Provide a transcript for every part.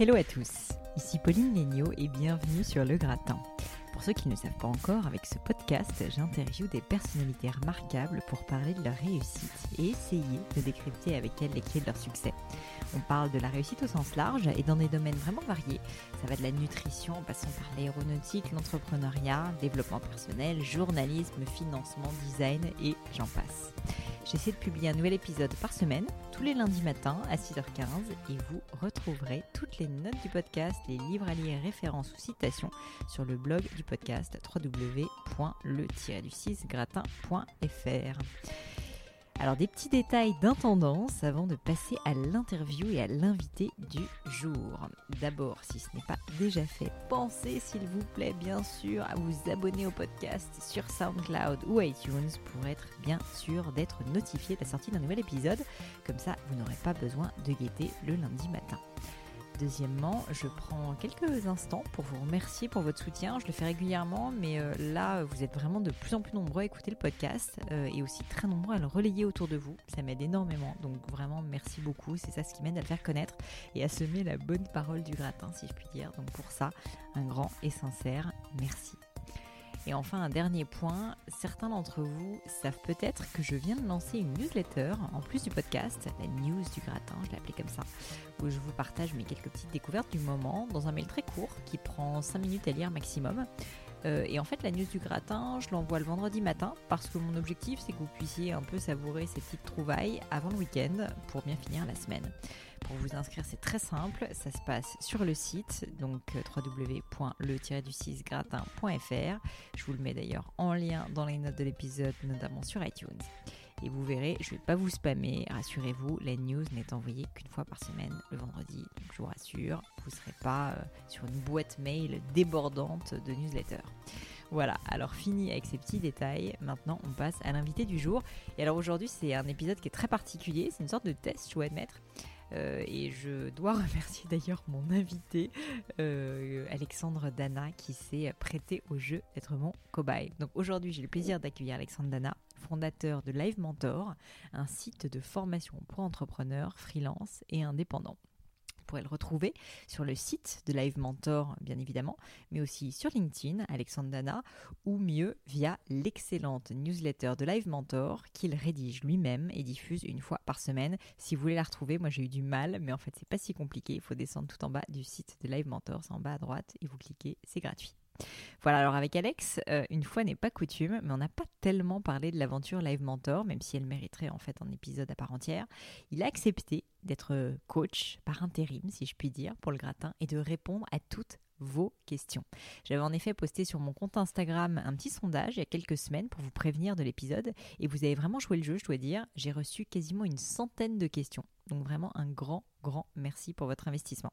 Hello à tous, ici Pauline Léniaud et bienvenue sur Le Gratin. Ceux qui ne savent pas encore, avec ce podcast, j'interviewe des personnalités remarquables pour parler de leur réussite et essayer de décrypter avec elles les clés de leur succès. On parle de la réussite au sens large et dans des domaines vraiment variés. Ça va de la nutrition en passant par l'aéronautique, l'entrepreneuriat, développement personnel, journalisme, financement, design et j'en passe. J'essaie de publier un nouvel épisode par semaine, tous les lundis matins à 6h15, et vous retrouverez toutes les notes du podcast, les livres à lire, références ou citations sur le blog du podcast www.le-du6gratin.fr. Alors des petits détails d'intendance avant de passer à l'interview et à l'invité du jour. D'abord, si ce n'est pas déjà fait, pensez s'il vous plaît bien sûr à vous abonner au podcast sur SoundCloud ou iTunes pour être bien sûr d'être notifié de la sortie d'un nouvel épisode. Comme ça, vous n'aurez pas besoin de guetter le lundi matin. Deuxièmement, je prends quelques instants pour vous remercier pour votre soutien. Je le fais régulièrement, mais euh, là, vous êtes vraiment de plus en plus nombreux à écouter le podcast euh, et aussi très nombreux à le relayer autour de vous. Ça m'aide énormément. Donc vraiment, merci beaucoup. C'est ça ce qui m'aide à le faire connaître et à semer la bonne parole du gratin, si je puis dire. Donc pour ça, un grand et sincère merci. Et enfin, un dernier point, certains d'entre vous savent peut-être que je viens de lancer une newsletter en plus du podcast, la news du gratin, je l'ai appelée comme ça, où je vous partage mes quelques petites découvertes du moment dans un mail très court qui prend 5 minutes à lire maximum. Euh, et en fait, la news du gratin, je l'envoie le vendredi matin parce que mon objectif, c'est que vous puissiez un peu savourer ces petites trouvailles avant le week-end pour bien finir la semaine. Pour vous inscrire, c'est très simple. Ça se passe sur le site, donc euh, www.le-du6gratin.fr. Je vous le mets d'ailleurs en lien dans les notes de l'épisode, notamment sur iTunes. Et vous verrez, je ne vais pas vous spammer, rassurez-vous, la news n'est envoyée qu'une fois par semaine, le vendredi. Donc je vous rassure, vous ne serez pas euh, sur une boîte mail débordante de newsletters. Voilà, alors fini avec ces petits détails, maintenant on passe à l'invité du jour. Et alors aujourd'hui c'est un épisode qui est très particulier, c'est une sorte de test, je dois admettre. Euh, et je dois remercier d'ailleurs mon invité, euh, Alexandre Dana, qui s'est prêté au jeu d'être mon cobaye. Donc aujourd'hui, j'ai le plaisir d'accueillir Alexandre Dana, fondateur de Live Mentor, un site de formation pour entrepreneurs, freelance et indépendants pourrez le retrouver sur le site de Live Mentor, bien évidemment, mais aussi sur LinkedIn, Alexandre Dana, ou mieux via l'excellente newsletter de Live Mentor qu'il rédige lui-même et diffuse une fois par semaine. Si vous voulez la retrouver, moi j'ai eu du mal, mais en fait c'est pas si compliqué. Il faut descendre tout en bas du site de Live Mentor, c'est en bas à droite, et vous cliquez, c'est gratuit. Voilà, alors avec Alex, euh, une fois n'est pas coutume, mais on n'a pas tellement parlé de l'aventure Live Mentor, même si elle mériterait en fait un épisode à part entière. Il a accepté d'être coach par intérim, si je puis dire, pour le gratin et de répondre à toutes vos questions. J'avais en effet posté sur mon compte Instagram un petit sondage il y a quelques semaines pour vous prévenir de l'épisode et vous avez vraiment joué le jeu, je dois dire. J'ai reçu quasiment une centaine de questions. Donc vraiment un grand, grand merci pour votre investissement.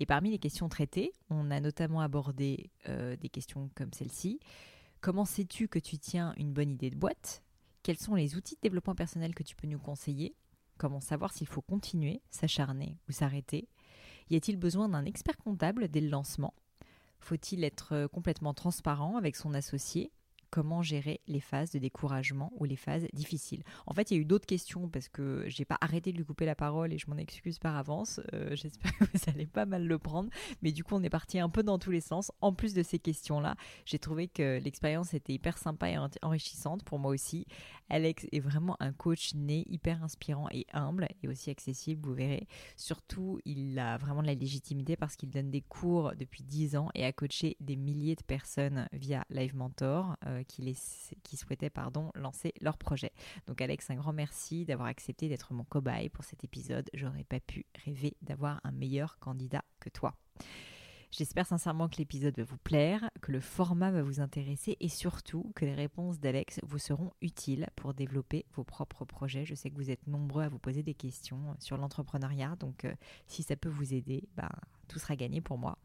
Et parmi les questions traitées, on a notamment abordé euh, des questions comme celle-ci. Comment sais-tu que tu tiens une bonne idée de boîte? Quels sont les outils de développement personnel que tu peux nous conseiller? Comment savoir s'il faut continuer, s'acharner ou s'arrêter? Y a-t-il besoin d'un expert comptable dès le lancement? Faut-il être euh, complètement transparent avec son associé? Comment gérer les phases de découragement ou les phases difficiles. En fait, il y a eu d'autres questions parce que j'ai pas arrêté de lui couper la parole et je m'en excuse par avance. Euh, j'espère que vous allez pas mal le prendre. Mais du coup, on est parti un peu dans tous les sens. En plus de ces questions-là, j'ai trouvé que l'expérience était hyper sympa et enrichissante pour moi aussi. Alex est vraiment un coach né, hyper inspirant et humble et aussi accessible, vous verrez. Surtout, il a vraiment de la légitimité parce qu'il donne des cours depuis 10 ans et a coaché des milliers de personnes via Live Mentor euh, qui, les, souhaitaient pardon, lancer leur projet. Donc Alex, un grand merci d'avoir accepté d'être mon cobaye pour cet épisode. J'aurais pas pu rêver d'avoir un meilleur candidat que toi. J'espère sincèrement que l'épisode va vous plaire, que le format va vous intéresser et surtout que les réponses d'Alex vous seront utiles pour développer vos propres projets. Je sais que vous êtes nombreux à vous poser des questions sur l'entrepreneuriat, donc euh, si ça peut vous aider, ben, tout sera gagné pour moi.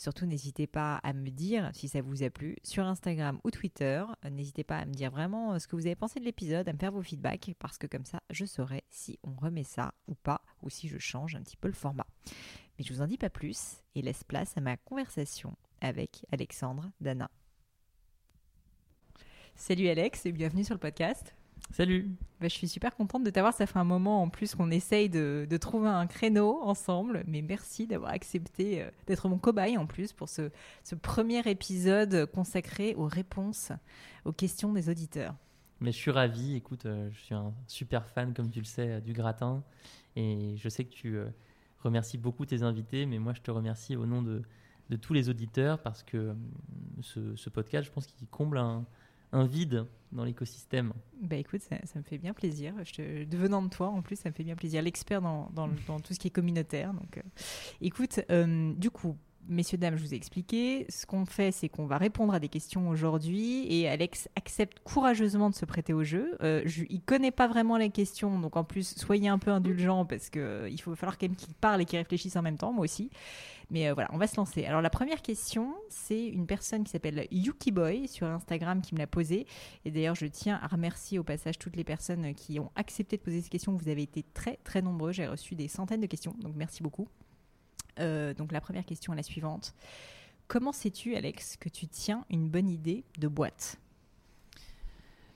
Surtout, n'hésitez pas à me dire si ça vous a plu sur Instagram ou Twitter. N'hésitez pas à me dire vraiment euh, ce que vous avez pensé de l'épisode, à me faire vos feedbacks, parce que comme ça, je saurai si on remet ça ou pas, ou si je change un petit peu le format. Mais je vous en dis pas plus et laisse place à ma conversation avec Alexandre Dana. Salut Alex et bienvenue sur le podcast. Salut bah, Je suis super contente de t'avoir. Ça fait un moment en plus qu'on essaye de, trouver un créneau ensemble. Mais merci d'avoir accepté euh, d'être mon cobaye en plus pour ce, premier épisode consacré aux réponses aux questions des auditeurs. Mais je suis ravi. Écoute, euh, je suis un super fan, comme tu le sais, euh, du gratin. Et je sais que tu remercie beaucoup tes invités, mais moi je te remercie au nom de, de tous les auditeurs parce que ce, ce podcast, je pense qu'il comble un, un, vide dans l'écosystème. Bah écoute, ça, me fait bien plaisir. Je te, devenant de toi, en plus, ça me fait bien plaisir. L'expert dans, dans, dans, tout ce qui est communautaire. Donc, euh, écoute, euh, du coup, messieurs, dames, je vous ai expliqué. Ce qu'on fait, c'est qu'on va répondre à des questions aujourd'hui et Alex accepte courageusement de se prêter au jeu. Euh, je, il connaît pas vraiment les questions, donc en plus, soyez un peu indulgents parce qu'il euh, il faut falloir quand même qu'il parle et qu'il réfléchisse en même temps, moi aussi. Mais euh, voilà, on va se lancer. Alors la première question, c'est une personne qui s'appelle Yuki Boy sur Instagram qui me l'a posée. Et d'ailleurs, je tiens à remercier au passage toutes les personnes qui ont accepté de poser ces questions. Vous avez été très très nombreux. J'ai reçu des centaines de questions, donc merci beaucoup. Euh, donc la première question est la suivante. Comment sais-tu, Alex, que tu tiens une bonne idée de boîte?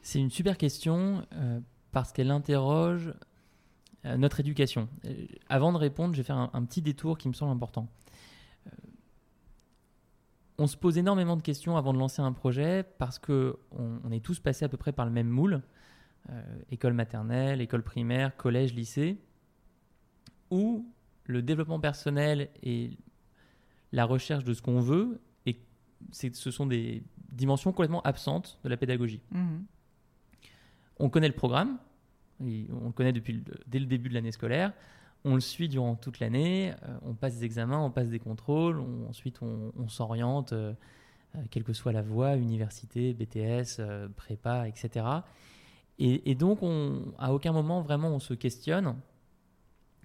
C'est une super question euh, parce qu'elle interroge euh, notre éducation. avant de répondre, je vais faire un, petit détour qui me semble important. on se pose énormément de questions avant de lancer un projet parce que on, est tous passés à peu près par le même moule école maternelle, école primaire, collège, lycée, le développement personnel et la recherche de ce qu'on veut, et ce sont des dimensions complètement absentes de la pédagogie. Mhm. On connaît le programme, on le connaît depuis dès le début de l'année scolaire, on le suit durant toute l'année, euh, on passe des examens, on passe des contrôles, ensuite on, s'oriente, euh, euh, quelle que soit la voie, université, BTS, prépa, etc. Et, et, donc, on, à aucun moment vraiment on se questionne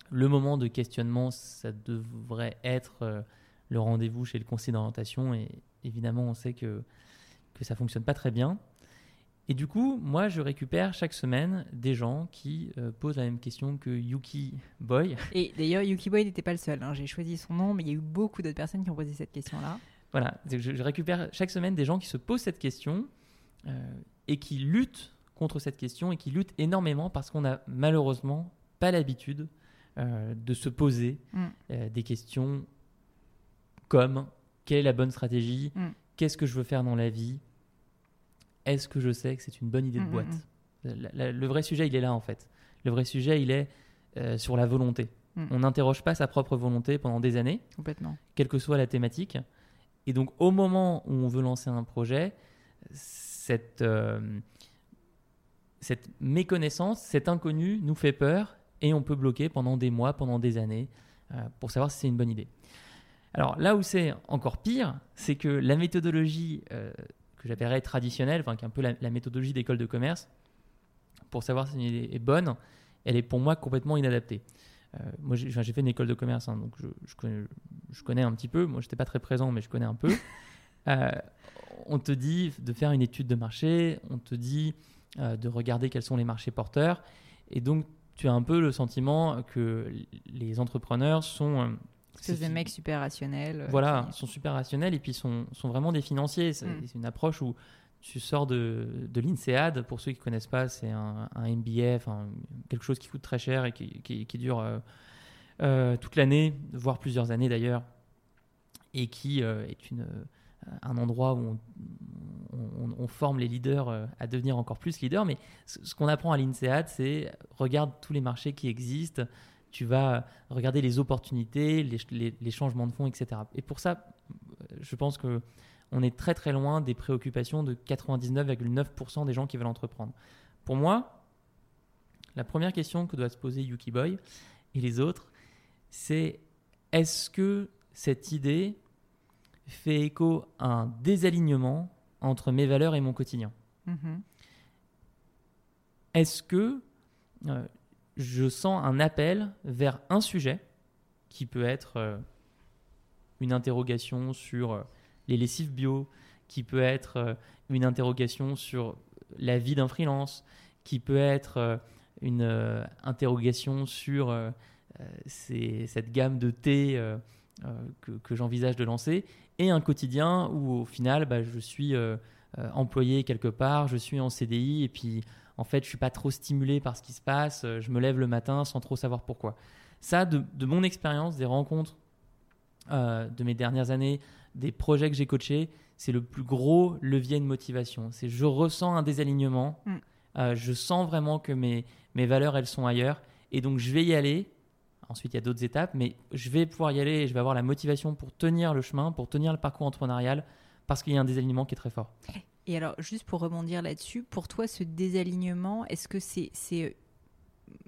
le moment de questionnement, ça devrait être euh, le rendez-vous chez le conseiller d'orientation. Et évidemment, on sait que, que ça ne fonctionne pas très bien. Et du coup, moi, je récupère chaque semaine des gens qui euh, posent la même question que Yuki Boy. Et d'ailleurs, Yuki Boy n'était pas le seul. Hein. J'ai choisi son nom, mais il y a eu beaucoup d'autres personnes qui ont posé cette question-là. Voilà, je, récupère chaque semaine des gens qui se posent cette question euh, et qui luttent contre cette question et qui luttent énormément parce qu'on n'a malheureusement pas l'habitude euh, de se poser mm. euh, des questions comme quelle est la bonne stratégie, mm. qu'est-ce que je veux faire dans la vie, est-ce que je sais que c'est une bonne idée de mm, boîte? le vrai sujet, il est là en fait. Le vrai sujet, il est euh, sur la volonté. On n'interroge pas sa propre volonté pendant des années, complètement, quelle que soit la thématique. Et donc, au moment où on veut lancer un projet, cette, cette méconnaissance, cet inconnu nous fait peur et on peut bloquer pendant des mois, pendant des années, euh, pour savoir si c'est une bonne idée. Alors là où c'est encore pire, c'est que la méthodologie euh, que j'appellerais traditionnelle, enfin qui est un peu la, méthodologie d'école de commerce, pour savoir si une idée est bonne, elle est pour moi complètement inadaptée. Euh, moi, j'ai fait une école de commerce, hein, donc je, connais, je, connais, un petit peu. Moi, je n'étais pas très présent, mais je connais un peu. on te dit de faire une étude de marché, on te dit de regarder quels sont les marchés porteurs, et donc tu as un peu le sentiment que les entrepreneurs sont, euh, C'est des mecs super rationnels. Voilà, ils sont super rationnels et puis sont, sont vraiment des financiers. C'est Mm. une approche où tu sors de, de l'INSEAD. Pour ceux qui ne connaissent pas, c'est un, un MBA, enfin, quelque chose qui coûte très cher et qui, qui- qui dure euh, euh, toute l'année, voire plusieurs années d'ailleurs, et qui euh, est une, euh, un endroit où on, on- forme les leaders euh, à devenir encore plus leaders. Mais ce, qu'on apprend à l'INSEAD, c'est regarde tous les marchés qui existent, tu vas regarder les opportunités, les, changements de fonds, etc. Et pour ça, euh, je pense que on est très très loin des préoccupations de 99,9% des gens qui veulent entreprendre. Pour moi, la première question que doit se poser Yuki Boy et les autres, c'est est-ce que cette idée fait écho à un désalignement entre mes valeurs et mon quotidien Mhm. Est-ce que euh, je sens un appel vers un sujet qui peut être euh, une interrogation sur euh, les lessives bio, qui peut être une interrogation sur la vie d'un freelance, qui peut être une interrogation sur ces- cette gamme de thé que, que j'envisage de lancer, et un quotidien où au final bah, je suis euh, euh, employé quelque part, je suis en CDI, et puis en fait, je suis pas trop stimulé par ce qui se passe. euh, Je me lève le matin sans trop savoir pourquoi. Ça, de, de mon expérience, des rencontres euh, de mes dernières années, des projets que j'ai coachés, c'est le plus gros levier de motivation. C'est je ressens un désalignement. Mm. euh, je sens vraiment que mes, mes valeurs, elles sont ailleurs. Et donc, je vais y aller. Ensuite, il y a d'autres étapes, mais je vais pouvoir y aller et je vais avoir la motivation pour tenir le chemin, pour tenir le parcours entrepreneurial, parce qu'il y a un désalignement qui est très fort. Et alors, juste pour rebondir là-dessus, pour toi, ce désalignement, est-ce que c'est,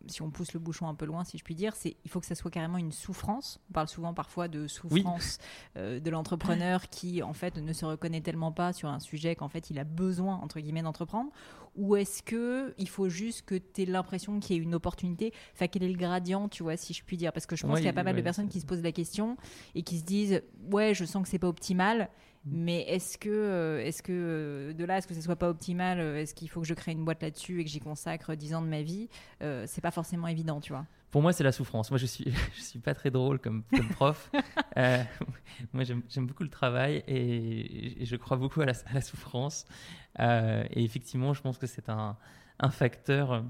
si on pousse le bouchon un peu loin, si je puis dire, c'est, il faut que ça soit carrément une souffrance. On parle souvent parfois de souffrance euh, de l'entrepreneur qui, en fait, ne se reconnaît tellement pas sur un sujet qu'en fait, il a besoin, entre guillemets, d'entreprendre. Ou est-ce que il faut juste que tu aies l'impression qu'il y ait une opportunité? Enfin, quel est le gradient, tu vois, si je puis dire? Parce que je pense Ouais, qu'il y a pas mal de personnes qui se posent la question et qui se disent, ouais, je sens que c'est pas optimal. Mais est-ce que, euh, est-ce que euh, de là, est-ce que ce soit pas optimal euh, Est-ce qu'il faut que je crée une boîte là-dessus et que j'y consacre 10 ans de ma vie Euh, C'est pas forcément évident, tu vois. Pour moi, c'est la souffrance. Moi, je suis, je suis pas très drôle comme, comme prof. Euh, moi, j'aime j'aime beaucoup le travail et, et je crois beaucoup à la, à la souffrance. Euh, et effectivement, je pense que c'est un, un facteur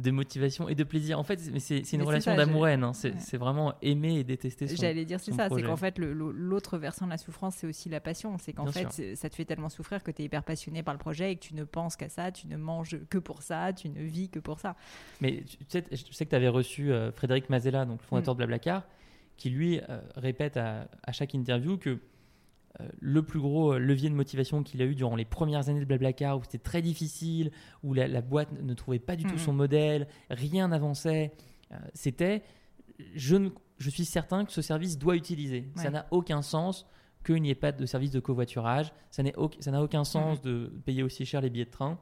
de motivation et de plaisir. En fait, c'est- mais c'est c'est une Mais relation d'amour-haine. hein. C'est ouais. vraiment aimer et détester son. J'allais dire c'est ça, c'est qu'en fait l'autre versant de la souffrance c'est aussi la passion, c'est qu'en fait ça te fait tellement souffrir que tu es hyper passionné par le projet et que tu ne penses qu'à ça, tu ne manges que pour ça, tu ne vis que pour ça. Mais tu sais, je sais que tu avais reçu euh, Frédéric Mazella, donc le fondateur de Blablacar, qui lui euh, répète à, à chaque interview que le plus gros euh, levier de motivation qu'il a eu durant les premières années de Blablacar, où c'était très difficile, où la, la boîte ne trouvait pas du tout Mhm. son modèle, rien n'avançait, euh, c'était je, ne- je suis certain que ce service doit utiliser. Ça n'a aucun sens qu'il n'y ait pas de service de covoiturage, ça n'a aucun sens Mhm. de payer aussi cher les billets de train.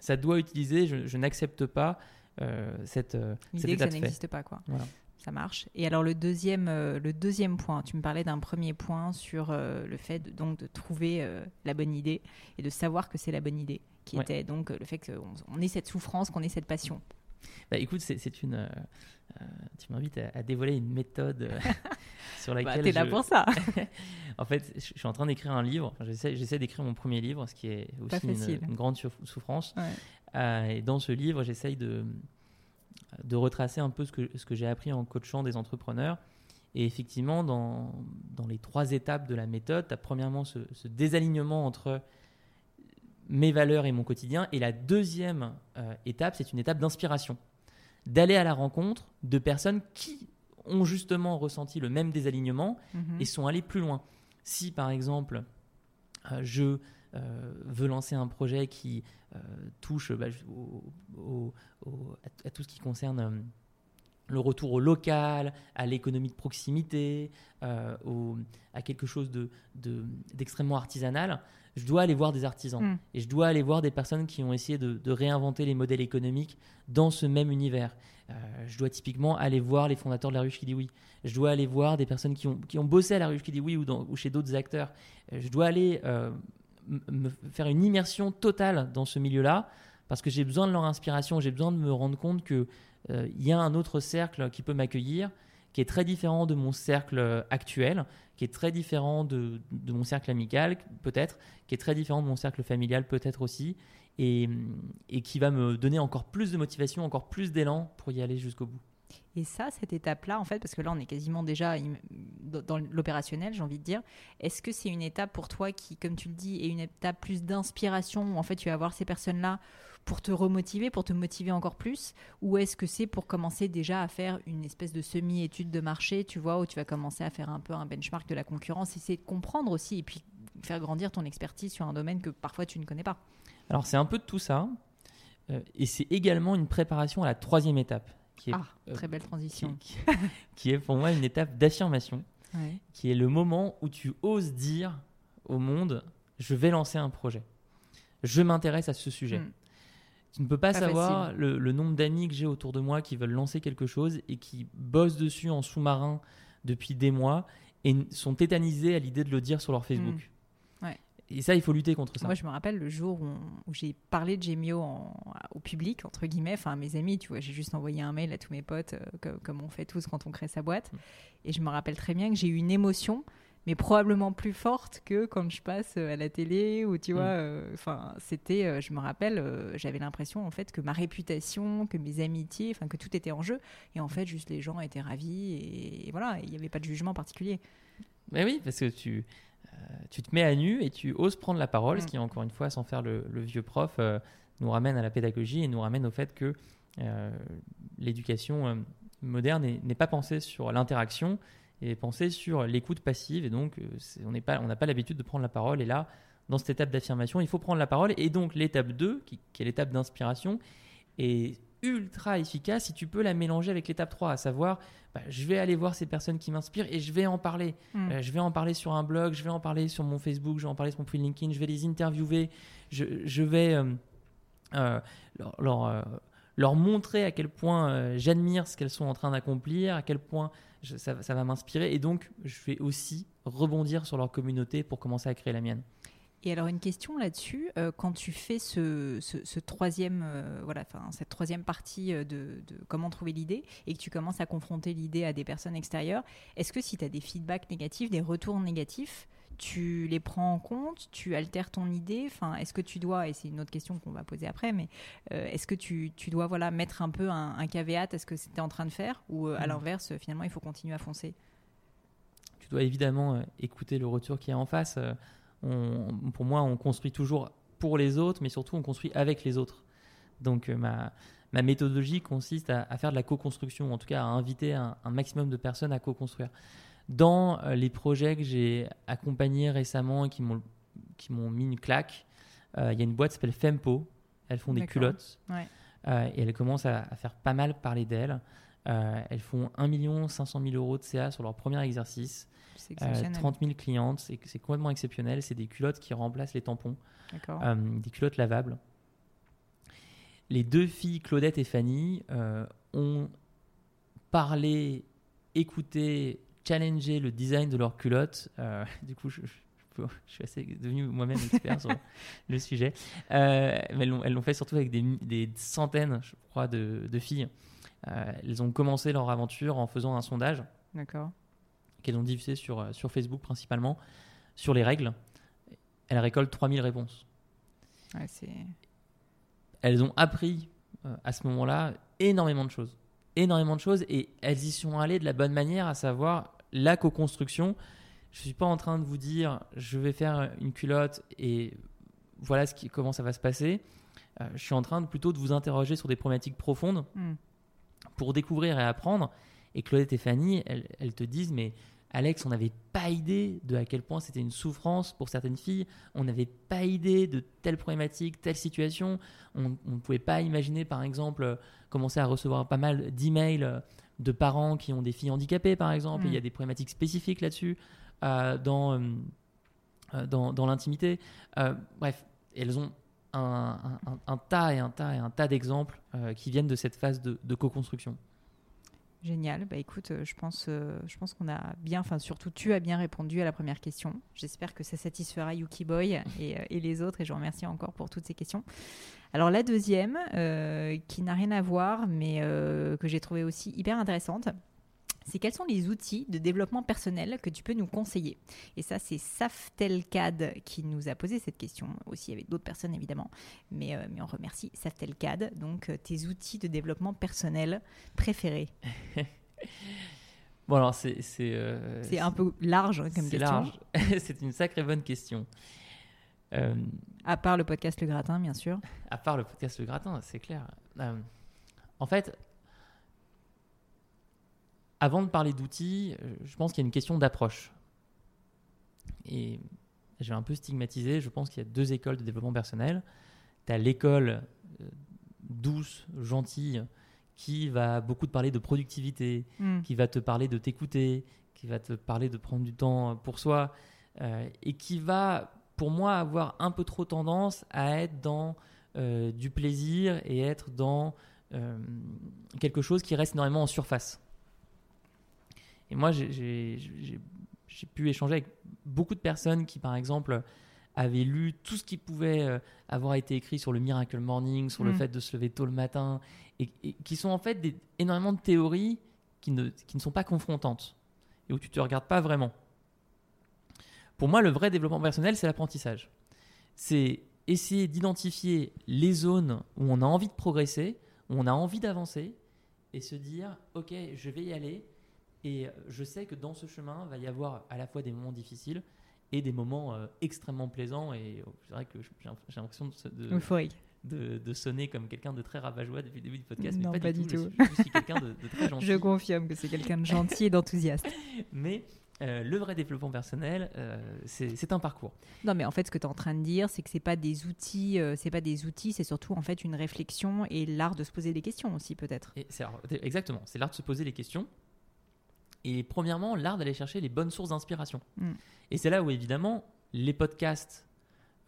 Ça doit utiliser, je, je n'accepte pas euh, cette, euh, L'idée que ça n'existe pas quoi. Voilà. Ça marche. Et alors le deuxième, euh, le deuxième point, tu me parlais d'un premier point sur euh, le fait de, donc de trouver euh, la bonne idée et de savoir que c'est la bonne idée, qui Ouais. était donc le fait qu'on on ait cette souffrance, qu'on ait cette passion. Bah, écoute, c'est une. tu m'invites à, à dévoiler une méthode sur Bah, laquelle. t'es là je- pour ça. En fait, je suis en train d'écrire un livre. J'essaie d'écrire mon premier livre, ce qui est aussi une, grande sou- souffrance. Ouais. Et dans ce livre, j'essaye de, de retracer un peu ce que, ce que j'ai appris en coachant des entrepreneurs. Et effectivement, dans, dans les trois étapes de la méthode, tu as premièrement ce, ce désalignement entre mes valeurs et mon quotidien. Et la deuxième euh, étape, c'est une étape d'inspiration. D'aller à la rencontre de personnes qui ont justement ressenti le même désalignement Mhm. et sont allés plus loin. Si par exemple, euh, je euh, veux lancer un projet qui euh, touche bah, au- au- au- à, tout ce qui concerne euh, le retour au local, à l'économie de proximité, euh, à quelque chose de- de- d'extrêmement artisanal, je dois aller voir des artisans. Mm. Et je dois aller voir des personnes qui ont essayé de, de réinventer les modèles économiques dans ce même univers. Je dois typiquement aller voir les fondateurs de la ruche qui dit oui. Je dois aller voir des personnes qui ont, qui ont bossé à la ruche qui dit oui ou, dans- ou chez d'autres acteurs. Je dois aller me faire une immersion totale dans ce milieu-là parce que j'ai besoin de leur inspiration, j'ai besoin de me rendre compte que euh, y a un autre cercle qui peut m'accueillir qui est très différent de mon cercle actuel, qui est très différent de, de mon cercle amical, peut-être, qui est très différent de mon cercle familial, peut-être aussi, et, et qui va me donner encore plus de motivation, encore plus d'élan pour y aller jusqu'au bout. Et ça, cette étape-là, en fait, parce que là, on est quasiment déjà dans l'opérationnel, j'ai envie de dire, est-ce que c'est une étape pour toi qui, comme tu le dis, est une étape plus d'inspiration, où en fait, tu vas voir ces personnes-là pour te remotiver, pour te motiver encore plus Ou est-ce que c'est pour commencer déjà à faire une espèce de semi-étude de marché, tu vois, où tu vas commencer à faire un peu un benchmark de la concurrence, essayer de comprendre aussi, et puis faire grandir ton expertise sur un domaine que parfois tu ne connais pas? Alors, c'est un peu de tout ça. Euh, et c'est également une préparation à la troisième étape. Qui est, ah, euh, très belle transition. Qui, est pour moi une étape d'affirmation, qui est le moment où tu oses dire au monde, je vais lancer un projet. Je m'intéresse à ce sujet. Hmm. Tu ne peux pas, savoir le, nombre d'amis que j'ai autour de moi qui veulent lancer quelque chose et qui bossent dessus en sous-marin depuis des mois et sont tétanisés à l'idée de le dire sur leur Facebook. Hmm. Et ça, il faut lutter contre ça. Moi, je me rappelle le jour où, j'ai parlé de Gemio au public, entre guillemets, enfin à mes amis, tu vois, j'ai juste envoyé un mail à tous mes potes, euh, comme, on fait tous quand on crée sa boîte. Hmm. Et je me rappelle très bien que j'ai eu une émotion mais probablement plus forte que quand je passe euh, à la télé ou tu vois mm. euh, enfin c'était euh, je me rappelle j'avais l'impression en fait que ma réputation que mes amitiés enfin que tout était en jeu et en fait juste les gens étaient ravis et, voilà il n'y avait pas de jugement particulier mais oui parce que tu tu te mets à nu et tu oses prendre la parole, ce mm. qui, encore une fois, sans faire le, vieux prof, nous ramène à la pédagogie et nous ramène au fait que l'éducation moderne n'est pas pensée sur l'interaction, et penser sur l'écoute passive. Et donc, euh, on n'a pas, pas l'habitude de prendre la parole. Et là, dans cette étape d'affirmation, il faut prendre la parole. Et donc, l'étape 2, qui, est l'étape d'inspiration, est ultra efficace si tu peux la mélanger avec l'étape 3, à savoir, bah, je vais aller voir ces personnes qui m'inspirent et je vais en parler. Hmm. Euh, je vais en parler sur un blog, je vais en parler sur mon Facebook, je vais en parler sur mon profil LinkedIn, je vais les interviewer, je, je vais euh, leur, leur, montrer à quel point j'admire ce qu'elles sont en train d'accomplir, à quel point ça, va m'inspirer. Et donc, je vais aussi rebondir sur leur communauté pour commencer à créer la mienne. Et alors une question là-dessus, euh, quand tu fais ce, ce, troisième, euh, voilà, enfin cette troisième partie euh, de, de, comment trouver l'idée et que tu commences à confronter l'idée à des personnes extérieures, est-ce que si tu as des feedbacks négatifs, des retours négatifs, tu les prends en compte, tu altères ton idée? Enfin, est-ce que tu dois, et c'est une autre question qu'on va poser après, mais euh, est-ce que tu, tu, dois voilà mettre un peu un, caveat à ce que c'était en train de faire, ou à hmm. l'inverse, finalement, il faut continuer à foncer? Tu dois évidemment écouter le retour qui est en face. Pour moi, on construit toujours pour les autres, mais surtout on construit avec les autres. Donc ma, ma méthodologie consiste à, faire de la co-construction, en tout cas à inviter un, un maximum de personnes à co-construire. Dans euh, les projets que j'ai accompagnés récemment et qui m'ont, qui m'ont mis une claque, euh, il y a une boîte qui s'appelle Fempo. Elles font des culottes. Euh, et elles commencent à, faire pas mal parler d'elles. elles font 1 500 000 euros de CA sur leur premier exercice. 30 000 clientes, c'est, complètement exceptionnel. C'est des culottes qui remplacent les tampons. des culottes lavables. Les deux filles, Claudette et Fanny, ont parlé, écouté, challenger le design de leurs culottes. Euh, du coup, je, suis assez devenu moi-même expert sur le sujet. Euh, mais elles l'ont fait surtout avec des, centaines, je crois, de, filles. Euh, elles ont commencé leur aventure en faisant un sondage. D'accord. Qu'elles ont diffusé sur, sur Facebook principalement, sur les règles. Elles récoltent 3000 réponses. Ouais, elles ont appris à ce moment-là énormément de choses énormément de choses et elles y sont allées de la bonne manière, à savoir la co-construction. Je ne suis pas en train de vous dire je vais faire une culotte et voilà ce qui, comment ça va se passer. Euh, je suis en train de, plutôt de vous interroger sur des problématiques profondes hmm. pour découvrir et apprendre. Et Claudette et Fanny, elles, te disent mais Alex, on n'avait pas idée de à quel point c'était une souffrance pour certaines filles. On n'avait pas idée de telle problématique, telle situation. On ne pouvait pas imaginer, par exemple, commencer à recevoir pas mal d'emails de parents qui ont des filles handicapées, par exemple. il y a mm. des problématiques spécifiques là-dessus euh, dans, euh, euh, dans, dans l'intimité. bref, elles ont un, un, tas et un tas et un tas d'exemples qui viennent de cette phase de, de co-construction. Génial. Bah écoute, je pense, je pense qu'on a bien, enfin surtout tu as bien répondu à la première question. J'espère que ça satisfera Yuki Boy et, et, les autres et je vous remercie encore pour toutes ces questions. Alors la deuxième, euh, qui n'a rien à voir, mais euh, que j'ai trouvé aussi hyper intéressante, c'est quels sont les outils de développement personnel que tu peux nous conseiller Et ça, c'est Saftelcad qui nous a posé cette question, aussi avec d'autres personnes évidemment, mais, euh, mais on remercie Saftelcad. Donc, euh, tes outils de développement personnel préférés Bon, alors, c'est. C'est euh, C'est un peu large hein, comme c'est question. large. c'est une sacrée bonne question. Euh, À part le podcast Le Gratin, bien sûr. à part le podcast Le Gratin, c'est clair. Euh, en fait, avant de parler d'outils, euh, je pense qu'il y a une question d'approche. Et je vais un peu stigmatiser, je pense qu'il y a deux écoles de développement personnel. Tu as l'école euh, douce, gentille, qui va beaucoup te parler de productivité, Hmm. qui va te parler de t'écouter, qui va te parler de prendre du temps pour soi, euh, et qui va, pour moi, avoir un peu trop tendance à être dans euh, du plaisir et être dans euh, quelque chose qui reste énormément en surface. Et moi, j'ai- pu échanger avec beaucoup de personnes qui, par exemple, avaient lu tout ce qui pouvait euh, avoir été écrit sur le Miracle Morning, sur le Mm. fait de se lever tôt le matin, et, et qui sont en fait des, énormément de théories qui ne, qui ne sont pas confrontantes et où tu te regardes pas vraiment. Pour moi, le vrai développement personnel, c'est l'apprentissage. C'est essayer d'identifier les zones où on a envie de progresser, où on a envie d'avancer, et se dire, ok, je vais y aller, et je sais que dans ce chemin, va y avoir à la fois des moments difficiles et des moments euh, extrêmement plaisants. Et euh, c'est vrai que j'ai l'impression de, de, de- de sonner comme quelqu'un de très rabat-joie depuis le début du podcast, Non, mais pas pas, du tout. tout. Je suis, je suis quelqu'un de, très gentil. Je confirme que c'est quelqu'un de gentil et d'enthousiaste. Mais euh, le vrai développement personnel, euh, c'est un parcours. Non, mais en fait, ce que tu es en train de dire, c'est que c'est pas des outils, euh, c'est pas des outils, c'est surtout en fait une réflexion et l'art de se poser des questions aussi, peut-être. Exactement, c'est l'art de se poser les questions. Et premièrement, l'art d'aller chercher les bonnes sources d'inspiration. Mm. Et c'est là où évidemment les podcasts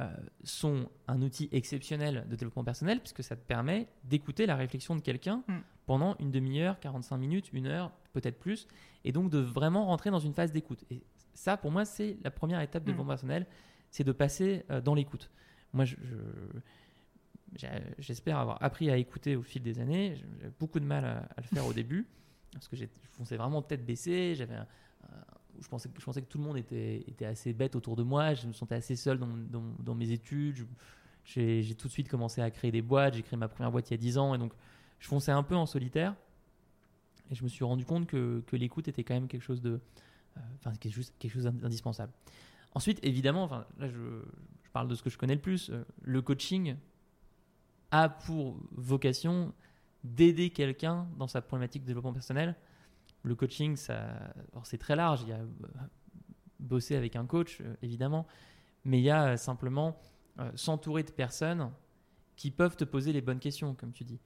euh, sont un outil exceptionnel de développement personnel puisque ça te permet d'écouter la réflexion de quelqu'un Mm. pendant une demi-heure, 45 minutes, une heure, peut-être plus, et donc de vraiment rentrer dans une phase d'écoute. Et ça, pour moi, c'est la première étape de Mm. développement personnel, c'est de passer euh, dans l'écoute. Moi, je- je, j'ai- J'espère avoir appris à écouter au fil des années. J'avais beaucoup de mal à, à le faire au début parce que je fonçais vraiment tête baissée. J'avais, je pensais, que- tout le monde était, assez bête autour de moi. Je me sentais assez seul dans, mes études. J'ai tout de suite commencé à créer des boîtes. J'ai créé ma première boîte il y a 10 ans et donc je fonçais un peu en solitaire. Et je me suis rendu compte que, l'écoute était quand même quelque chose de, euh, quelque d'indispensable. Ensuite, évidemment, enfin là je, je parle de ce que je connais le plus. euh, le coaching a pour vocation d'aider quelqu'un dans sa problématique de développement personnel. Le coaching, c'est très large. Il y a euh, bosser avec un coach, euh, évidemment, mais il y a euh, simplement s'entourer de personnes qui peuvent te poser les bonnes questions, comme tu dis.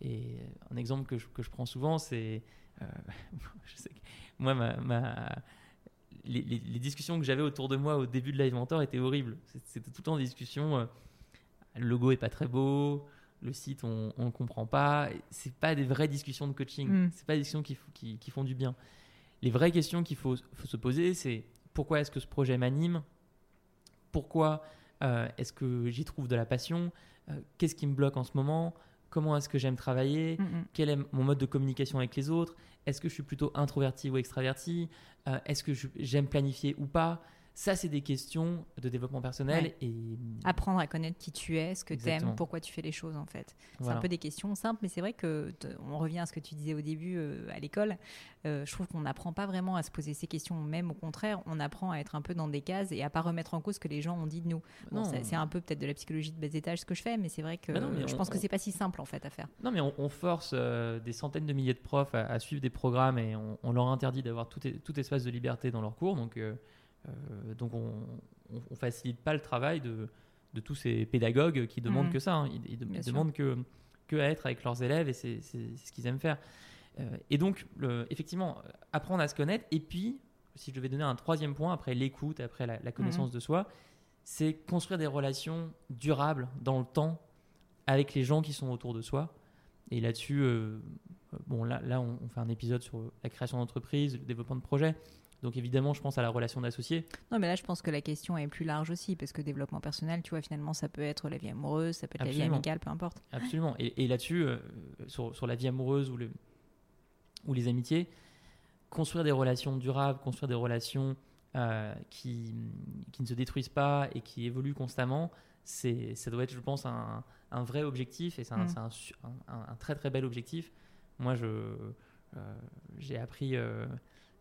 Et un exemple que je, prends souvent, c'est, moi, les, discussions que j'avais autour de moi au début de Live Mentor étaient horribles. C'était tout le temps des discussions. le logo est pas très beau, le site on ne comprend pas. C'est pas des vraies discussions de coaching. Mm. C'est pas des discussions qui, f- qui, qui font du bien. Les vraies questions qu'il faut, faut se poser, c'est pourquoi est-ce que ce projet m'anime? Pourquoi euh, est-ce que j'y trouve de la passion? Euh, Qu'est-ce qui me bloque en ce moment? Comment est-ce que j'aime travailler? Mm, mm. quel est mon mode de communication avec les autres? Est-ce que je suis plutôt introverti ou extraverti? Euh, Est-ce que j'aime planifier ou pas? Ça, c'est des questions de développement personnel. Ouais. Et Apprendre à connaître qui tu es, ce que tu aimes, pourquoi tu fais les choses en fait. C'est voilà. un peu des questions simples, mais c'est vrai que on revient à ce que tu disais au début euh, à l'école. Euh, je trouve qu'on n'apprend pas vraiment à se poser ces questions, même au contraire, on apprend à être un peu dans des cases et à pas remettre en cause ce que les gens ont dit de nous. Bon, c'est un peu peut-être de la psychologie de bas étage ce que je fais, mais c'est vrai que Bah non, je on- pense que c'est pas si simple en fait à faire. Non, mais on, on force euh, des centaines de milliers de profs à, à suivre des programmes et on, on leur interdit d'avoir tout, tout espace de liberté dans leurs cours. Donc, euh, donc on, on facilite pas le travail de, de tous ces pédagogues qui demandent Mhm. que ça. hein. Ils, demandent que, que à être avec leurs élèves et c'est ce qu'ils aiment faire. Euh, et donc, le- effectivement, apprendre à se connaître. Et puis, si je devais donner un troisième point, après l'écoute, après la, la connaissance de soi, c'est construire des relations durables dans le temps avec les gens qui sont autour de soi. Et là-dessus, euh, bon, là, là on, on fait un épisode sur la création d'entreprise, le développement de projet. Donc évidemment, je pense à la relation d'associés. Non, mais là, je pense que la question est plus large aussi, parce que développement personnel, tu vois, finalement, ça peut être la vie amoureuse, ça peut être la vie amicale, peu importe. Absolument. Et, et là-dessus, euh, sur, sur la vie amoureuse ou, le, ou les amitiés, construire des relations durables, construire des relations euh, qui, qui ne se détruisent pas et qui évoluent constamment, c'est, ça doit être, je pense, un, un vrai objectif et c'est un, Mm. un très très bel objectif. Moi, je, euh, j'ai appris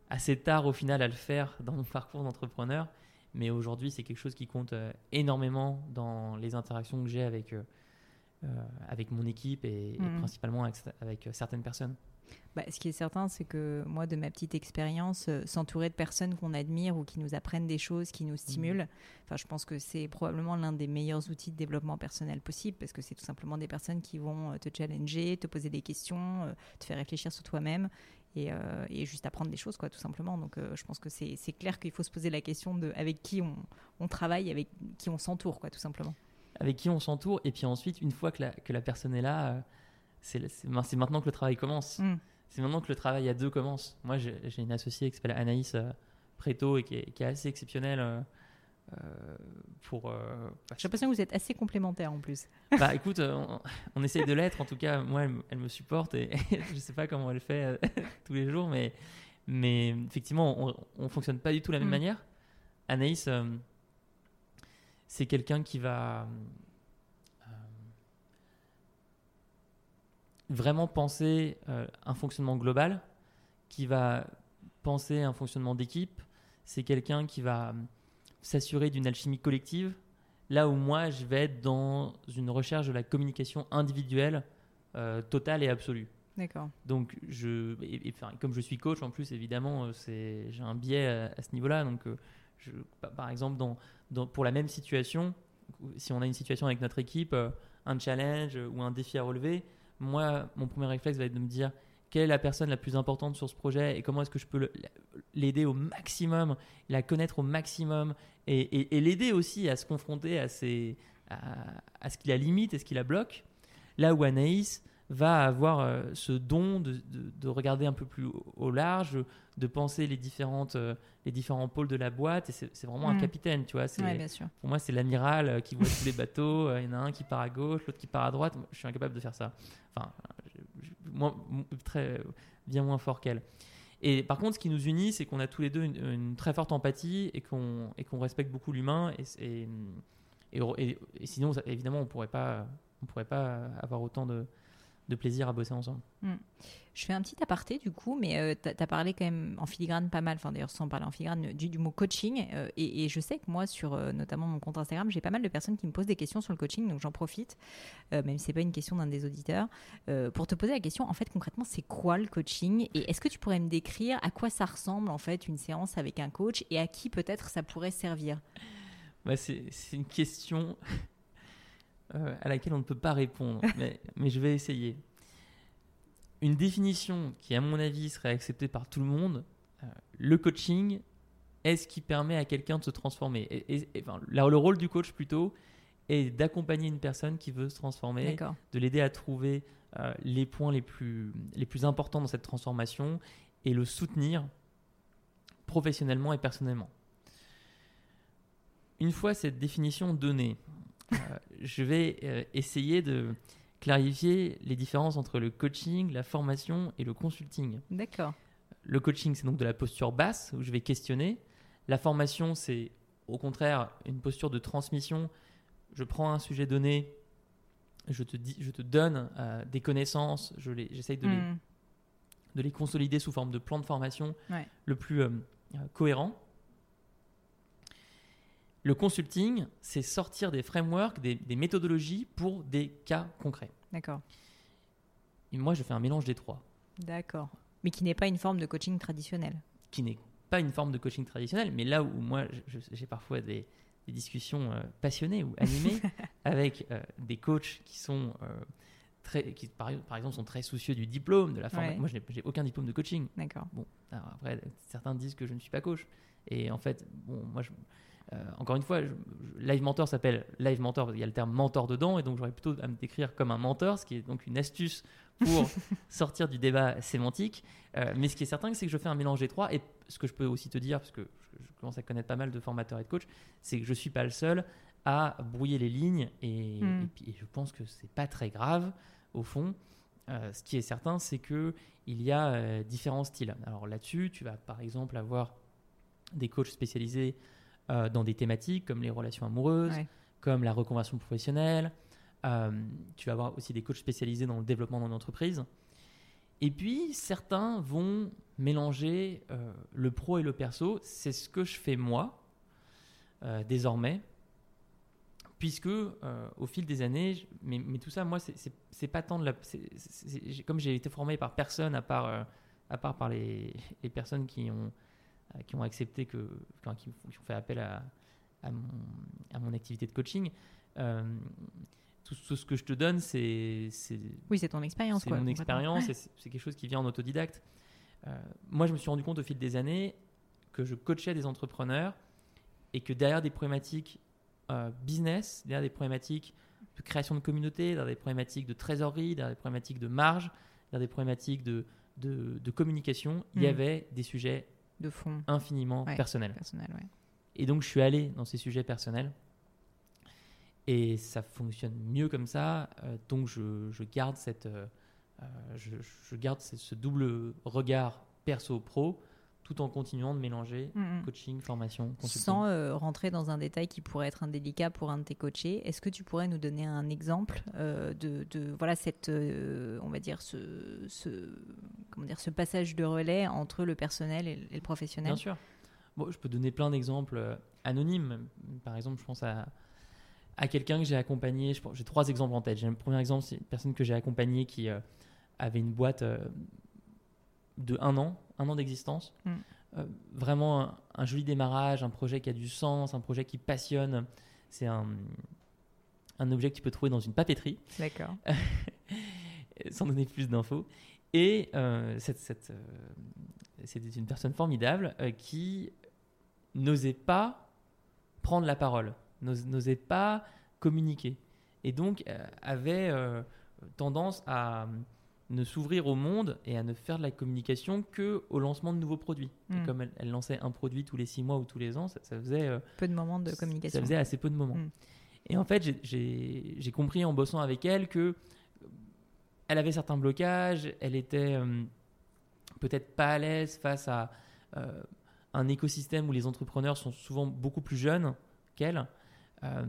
assez tard au final à le faire dans mon parcours d'entrepreneur, mais aujourd'hui, c'est quelque chose qui compte euh, énormément dans les interactions que j'ai avec, euh, euh, avec mon équipe et, et Mm. principalement avec, avec, certaines personnes. Bah, ce qui est certain, c'est que moi, de ma petite expérience, euh, s'entourer de personnes qu'on admire ou qui nous apprennent des choses, qui nous stimulent, enfin, je pense que c'est probablement l'un des meilleurs outils de développement personnel possible parce que c'est tout simplement des personnes qui vont te challenger, te poser des questions, euh, te faire réfléchir sur toi-même et, euh, et juste apprendre des choses, quoi, tout simplement. Donc, euh, je pense que c'est clair qu'il faut se poser la question de avec qui on, on travaille, avec qui on s'entoure, quoi, tout simplement. Avec qui on s'entoure, et puis ensuite, une fois que la, que la personne est là, euh, c'est maintenant que le travail commence. Mm. C'est maintenant que le travail à deux commence. Moi, j'ai une associée qui s'appelle Anaïs Préto et qui est, qui est assez exceptionnelle pour. euh, J'ai l'impression que vous êtes assez complémentaires en plus. bah écoute, euh, on, on essaye de l'être. En tout cas, moi, elle, me- elle me supporte et je sais pas comment elle fait euh, tous les jours, mais, mais effectivement, on, on fonctionne pas du tout de la même Mm. manière. Anaïs, euh, c'est quelqu'un qui va euh, vraiment penser euh, un fonctionnement global, qui va penser un fonctionnement d'équipe. C'est quelqu'un qui va euh, s'assurer d'une alchimie collective. Là où moi, je vais être dans une recherche de la communication individuelle euh, totale et absolue. D'accord. Donc, je, et- et, enfin, comme je suis coach, en plus, évidemment, euh, c'est, j'ai un biais à, à ce niveau-là. Donc, euh, je, par exemple, dans, dans- pour la même situation, si on a une situation avec notre équipe, euh, un challenge euh, ou un défi à relever, moi, mon premier réflexe va être de me dire quelle est la personne la plus importante sur ce projet et comment est-ce que je peux l'aider au maximum, la connaître au maximum et, et- et l'aider aussi à se confronter à, ses, à, à ce qui la limite et ce qui la bloque. Là où Anaïs va avoir euh, ce don de, de- de regarder un peu plus au, au large, de penser les, différentes, euh, les différents pôles de la boîte. Et c'est vraiment un Mm. capitaine, tu vois. c'est- Ouais, bien sûr. Pour moi, c'est l'amiral euh, qui voit tous les bateaux. Il y en a un qui part à gauche, l'autre qui part à droite. Moi, Je suis incapable de faire ça. Enfin, je- je- moi, m- très, bien moins fort qu'elle. Et par contre, ce qui nous unit, c'est qu'on a tous les deux une, très forte empathie et qu'on respecte beaucoup l'humain. Et, et, et- sinon, évidemment, on pourrait pas, on pourrait pas avoir autant de, de plaisir à bosser ensemble. Je fais un petit aparté du coup, mais tu as, parlé quand même en filigrane pas mal, enfin d'ailleurs sans parler en filigrane, du, du mot coaching. euh, et, et je sais que moi, sur euh, notamment mon compte Instagram, j'ai pas mal de personnes qui me posent des questions sur le coaching, donc j'en profite, euh, même si c'est pas une question d'un des auditeurs, euh, pour te poser la question, en fait concrètement, c'est quoi le coaching? Et est-ce que tu pourrais me décrire à quoi ça ressemble en fait une séance avec un coach et à qui peut-être ça pourrait servir? Bah, c'est une question euh, à laquelle on ne peut pas répondre, mais, mais je vais essayer. Une définition qui, à mon avis, serait acceptée par tout le monde, euh, le coaching est ce qui permet à quelqu'un de se transformer? Et, et- et, enfin, là, le rôle du coach, plutôt, est d'accompagner une personne qui veut se transformer, de l'aider à trouver euh, les points les plus, les plus importants dans cette transformation et le soutenir professionnellement et personnellement. Une fois cette définition donnée, je vais euh, essayer de clarifier les différences entre le coaching, la formation et le consulting. D'accord. Le coaching, c'est donc de la posture basse où je vais questionner. La formation, c'est au contraire une posture de transmission. Je prends un sujet donné, je te, dis, je te donne euh, des connaissances, je les- j'essaye de, les, Hmm. de les consolider sous forme de plan de formation Ouais. le plus euh, euh, cohérent. Le consulting, c'est sortir des frameworks, des, des méthodologies pour des cas concrets. D'accord. Et moi, je fais un mélange des trois, D'accord. Mais qui n'est pas une forme de coaching traditionnel. qui n'est pas une forme de coaching traditionnel, mais là où moi, j'ai parfois des, des discussions euh, passionnées ou animées avec euh, des coachs qui sont euh, très, qui par, par exemple sont très soucieux du diplôme, de la formation. Ouais. Moi, je n'ai aucun diplôme de coaching. D'accord. Bon, alors après, certains disent que je ne suis pas coach. Et en fait, bon, moi, je- encore une fois, je- je- Live Mentor s'appelle Live Mentor parce qu'il y a le terme mentor dedans, et donc j'aurais plutôt à me décrire comme un mentor, ce qui est donc une astuce pour sortir du débat sémantique. Euh, mais ce qui est certain, c'est que je fais un mélange des trois. Et ce que je peux aussi te dire, parce que je, je commence à connaître pas mal de formateurs et de coachs, c'est que je suis pas le seul à brouiller les lignes. Et, Mm. et puis, et je pense que c'est pas très grave, au fond. euh, ce qui est certain, c'est que il y a euh, différents styles. Alors là-dessus, tu vas par exemple avoir des coachs spécialisés euh, dans des thématiques comme les relations amoureuses, Ouais. comme la reconversion professionnelle. Euh, tu vas avoir aussi des coachs spécialisés dans le développement d'une entreprise. Et puis, certains vont mélanger euh, le pro et le perso. C'est ce que je fais moi, désormais. Puisque, au fil des années, je- mais, mais tout ça, moi, c'est- pas tant de la. comme j'ai été formé par personne, à part, à part par les, les personnes qui ont, qui ont accepté que. enfin, qui, qui ont fait appel à, à, mon, à mon activité de coaching, euh, tout, tout ce que je te donne, c'est Oui, c'est ton expérience. c'est mon expérience et c'est quelque chose qui vient en autodidacte. Euh, moi, je me suis rendu compte au fil des années que je coachais des entrepreneurs et que derrière des problématiques euh, business, derrière des problématiques de création de communauté, derrière des problématiques de trésorerie, derrière des problématiques de marge, derrière des problématiques de, de, de communication, il y Mm. avait des sujets De fond infiniment Ouais. personnel, ouais. Et donc, je suis allé dans ces sujets personnels. Et ça fonctionne mieux comme ça. euh, donc, je, je garde, cette, euh, euh, je, je garde ce, ce double regard perso-pro tout en continuant de mélanger Mm, mm. coaching, formation, consulting. Sans euh, rentrer dans un détail qui pourrait être indélicat pour un de tes coachés, est-ce que tu pourrais nous donner un exemple euh, de, de, voilà cette euh, on va dire ce, ce comment dire ce passage de relais entre le personnel et, le- et le professionnel? Bien sûr. Bon, je peux donner plein d'exemples anonymes. Par exemple, je pense à, à quelqu'un que j'ai accompagné. J'ai trois exemples en tête. J'ai un premier exemple, c'est une personne que j'ai accompagnée qui avait une boîte de un an, un an d'existence. Mm. Euh, vraiment un, un joli démarrage, un projet qui a du sens, un projet qui passionne. C'est un, un objet que tu peux trouver dans une papeterie D'accord. sans donner plus d'infos. Et euh, euh, c'était une personne formidable qui n'osait pas prendre la parole, n'os- n'osait pas communiquer. Et donc avait tendance à ne s'ouvrir au monde et à ne faire de la communication que au lancement de nouveaux produits. Et Mm. comme elle, elle lançait un produit tous les six mois ou tous les ans, ça, ça faisait euh, Peu de moments de ça communication. faisait assez peu de moments. Mm. Et en fait, j'ai- compris en bossant avec elle que euh, elle avait certains blocages, elle était euh, peut-être pas à l'aise face à euh, un écosystème où les entrepreneurs sont souvent beaucoup plus jeunes qu'elle. Euh,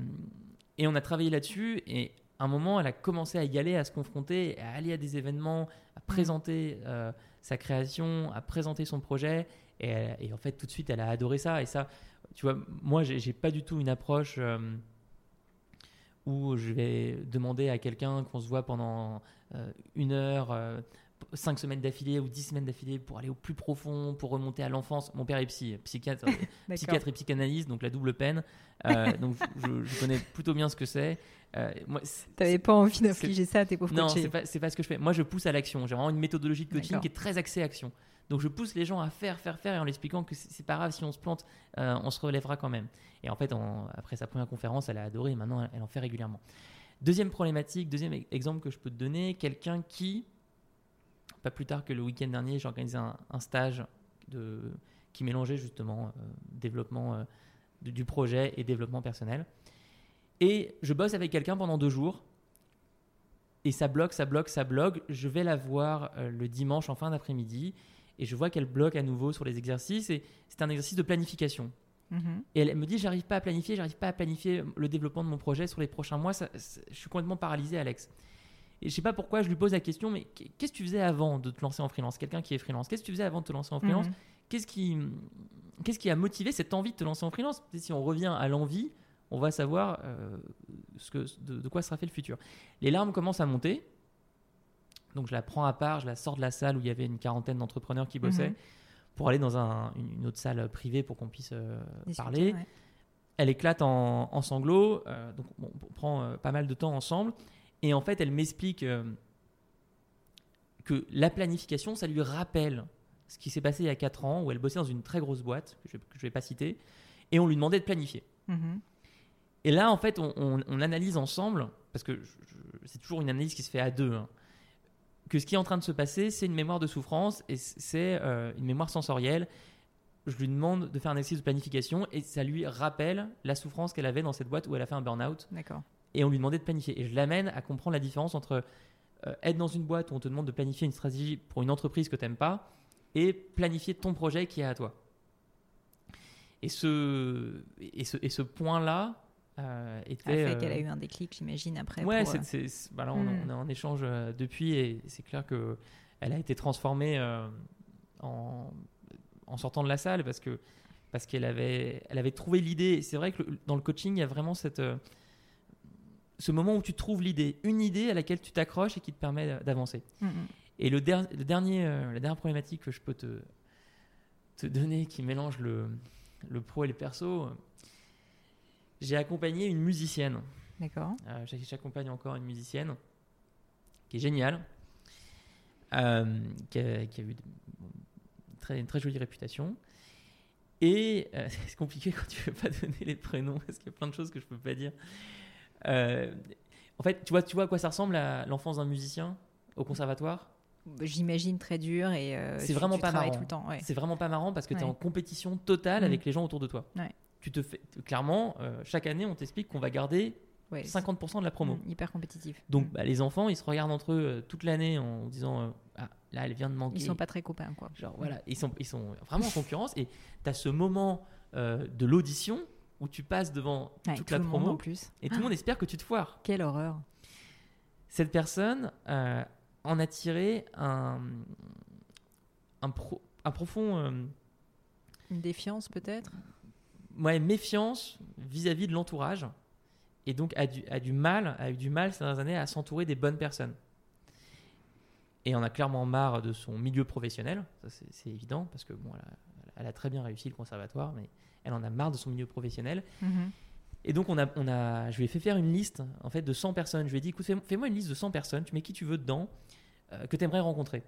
et on a travaillé là-dessus et à un moment, elle a commencé à y aller, à se confronter, à aller à des événements, à présenter euh, sa création, à présenter son projet. Et, elle- et en fait, tout de suite, elle a adoré ça. Et ça, tu vois, moi, j'ai j'ai pas du tout une approche euh, où je vais demander à quelqu'un qu'on se voit pendant euh, une heure, euh, cinq semaines d'affilée ou dix semaines d'affilée pour aller au plus profond, pour remonter à l'enfance. Mon père est psy, psychiatre, D'accord. psychiatre et psychanalyste, donc la double peine. Euh, donc je, je connais plutôt bien ce que c'est. Euh, T'avais pas envie d'infliger ça à tes pauvres non, c'est pas, pas ce que je fais. Moi, je pousse à l'action. J'ai vraiment une méthodologie de coaching qui est très axée action. Donc, je pousse les gens à faire, faire, faire et en leur expliquant que c'est pas grave si on se plante, euh, on se relèvera quand même. Et en fait, après sa première conférence, elle a adoré et maintenant, elle, elle en fait régulièrement. Deuxième problématique, deuxième e- exemple que je peux te donner, quelqu'un qui, pas plus tard que le week-end dernier, j'ai organisé un, un stage de, qui mélangeait justement euh, développement euh, du- du projet et développement personnel. Et je bosse avec quelqu'un pendant deux jours et ça bloque, ça bloque, ça bloque. Je vais la voir euh, le dimanche en fin d'après-midi et je vois qu'elle bloque à nouveau sur les exercices et c'est un exercice de planification. Mhm. Et elle me dit j'arrive pas à planifier, j'arrive pas à planifier le développement de mon projet sur les prochains mois. ça- je suis complètement paralysé, Alex. Et je sais pas pourquoi je lui pose la question, mais qu'est-ce que tu faisais avant de te lancer en freelance? Quelqu'un qui est freelance, qu'est-ce que tu faisais avant de te lancer en freelance? Mhm. Qu'est-ce qui, qu'est-ce qui a motivé cette envie de te lancer en freelance? Si on revient à l'envie, on va savoir euh, ce que, de, de quoi sera fait le futur. Les larmes commencent à monter. Donc je la prends à part, je la sors de la salle où il y avait une quarantaine d'entrepreneurs qui bossaient Mhm. pour aller dans un- une, autre salle privée pour qu'on puisse euh, parler. ouais. Elle éclate en, en sanglots, euh, donc on prend pas mal de temps ensemble. Et en fait, elle m'explique euh, que la planification, ça lui rappelle ce qui s'est passé il y a 4 ans, où elle bossait dans une très grosse boîte, que je ne vais pas citer, et on lui demandait de planifier. Mhm. Et là, en fait, on, on- on analyse ensemble, parce que c'est toujours une analyse qui se fait à deux, hein, que ce qui est en train de se passer, c'est une mémoire de souffrance et c'est euh, une mémoire sensorielle. Je lui demande de faire un exercice de planification et ça lui rappelle la souffrance qu'elle avait dans cette boîte où elle a fait un burn-out D'accord. Et on lui demandait de planifier. Et je l'amène à comprendre la différence entre euh, être dans une boîte où on te demande de planifier une stratégie pour une entreprise que tu n'aimes pas et planifier ton projet qui est à toi. Et ce, et ce, et ce point-là euh, était. A fait euh, qu'elle a eu un déclic, j'imagine, après. Ouais, pour, c'est, euh, c'est- bah là, on, Hmm. on est en échange euh, depuis et c'est clair que elle a été transformée euh, en, en sortant de la salle parce que parce qu'elle avait elle avait trouvé l'idée. C'est vrai que le- dans le coaching, il y a vraiment cette ce moment où tu trouves l'idée, une idée à laquelle tu t'accroches et qui te permet d'avancer. mm, mm. Et le, der- le dernier, euh, la dernière problématique que je peux te, te donner qui mélange le, le pro et le perso, euh, j'ai accompagné une musicienne. D'accord. Euh, J'accompagne encore une musicienne qui est géniale, euh, qui, a, qui a eu une très, une très jolie réputation. Et c'est compliqué quand tu ne veux pas donner les prénoms parce qu'il y a plein de choses que je ne peux pas dire. Euh, en fait, tu vois, tu vois à quoi ça ressemble à l'enfance d'un musicien au conservatoire? J'imagine très dur et. euh, C'est vraiment tu pas marrant. tout le temps. Ouais. C'est vraiment pas marrant parce que tu es Ouais. en compétition totale Mm. avec les gens autour de toi. Ouais. Tu te fais clairement euh, chaque année on t'explique qu'on va garder Ouais, 50% de la promo. Mm, hyper compétitif. Donc Mm. bah, les enfants ils se regardent entre eux euh, toute l'année en disant ah là elle vient de manquer. Ils sont pas très copains, quoi. Genre voilà ils sont ils sont vraiment en concurrence et tu as ce moment de l'audition où tu passes devant Ouais, toute tout la le monde en promo plus. et tout le monde espère que tu te foires. Quelle horreur. Cette personne euh, en a tiré un un, pro- un profond euh, Une défiance, peut-être? Ouais, méfiance vis-à-vis de l'entourage et donc a du, a du mal, a eu du mal ces dernières années à s'entourer des bonnes personnes. Et on a clairement marre de son milieu professionnel, ça c'est c'est évident parce que bon, elle a, elle a très bien réussi le conservatoire, mais elle en a marre de son milieu professionnel. Mhm. Et donc on a, on a, je lui ai fait faire une liste en fait de 100 personnes. Je lui ai dit, écoute, fais- fais-moi une liste de 100 personnes, tu mets qui tu veux dedans, euh, que tu aimerais rencontrer.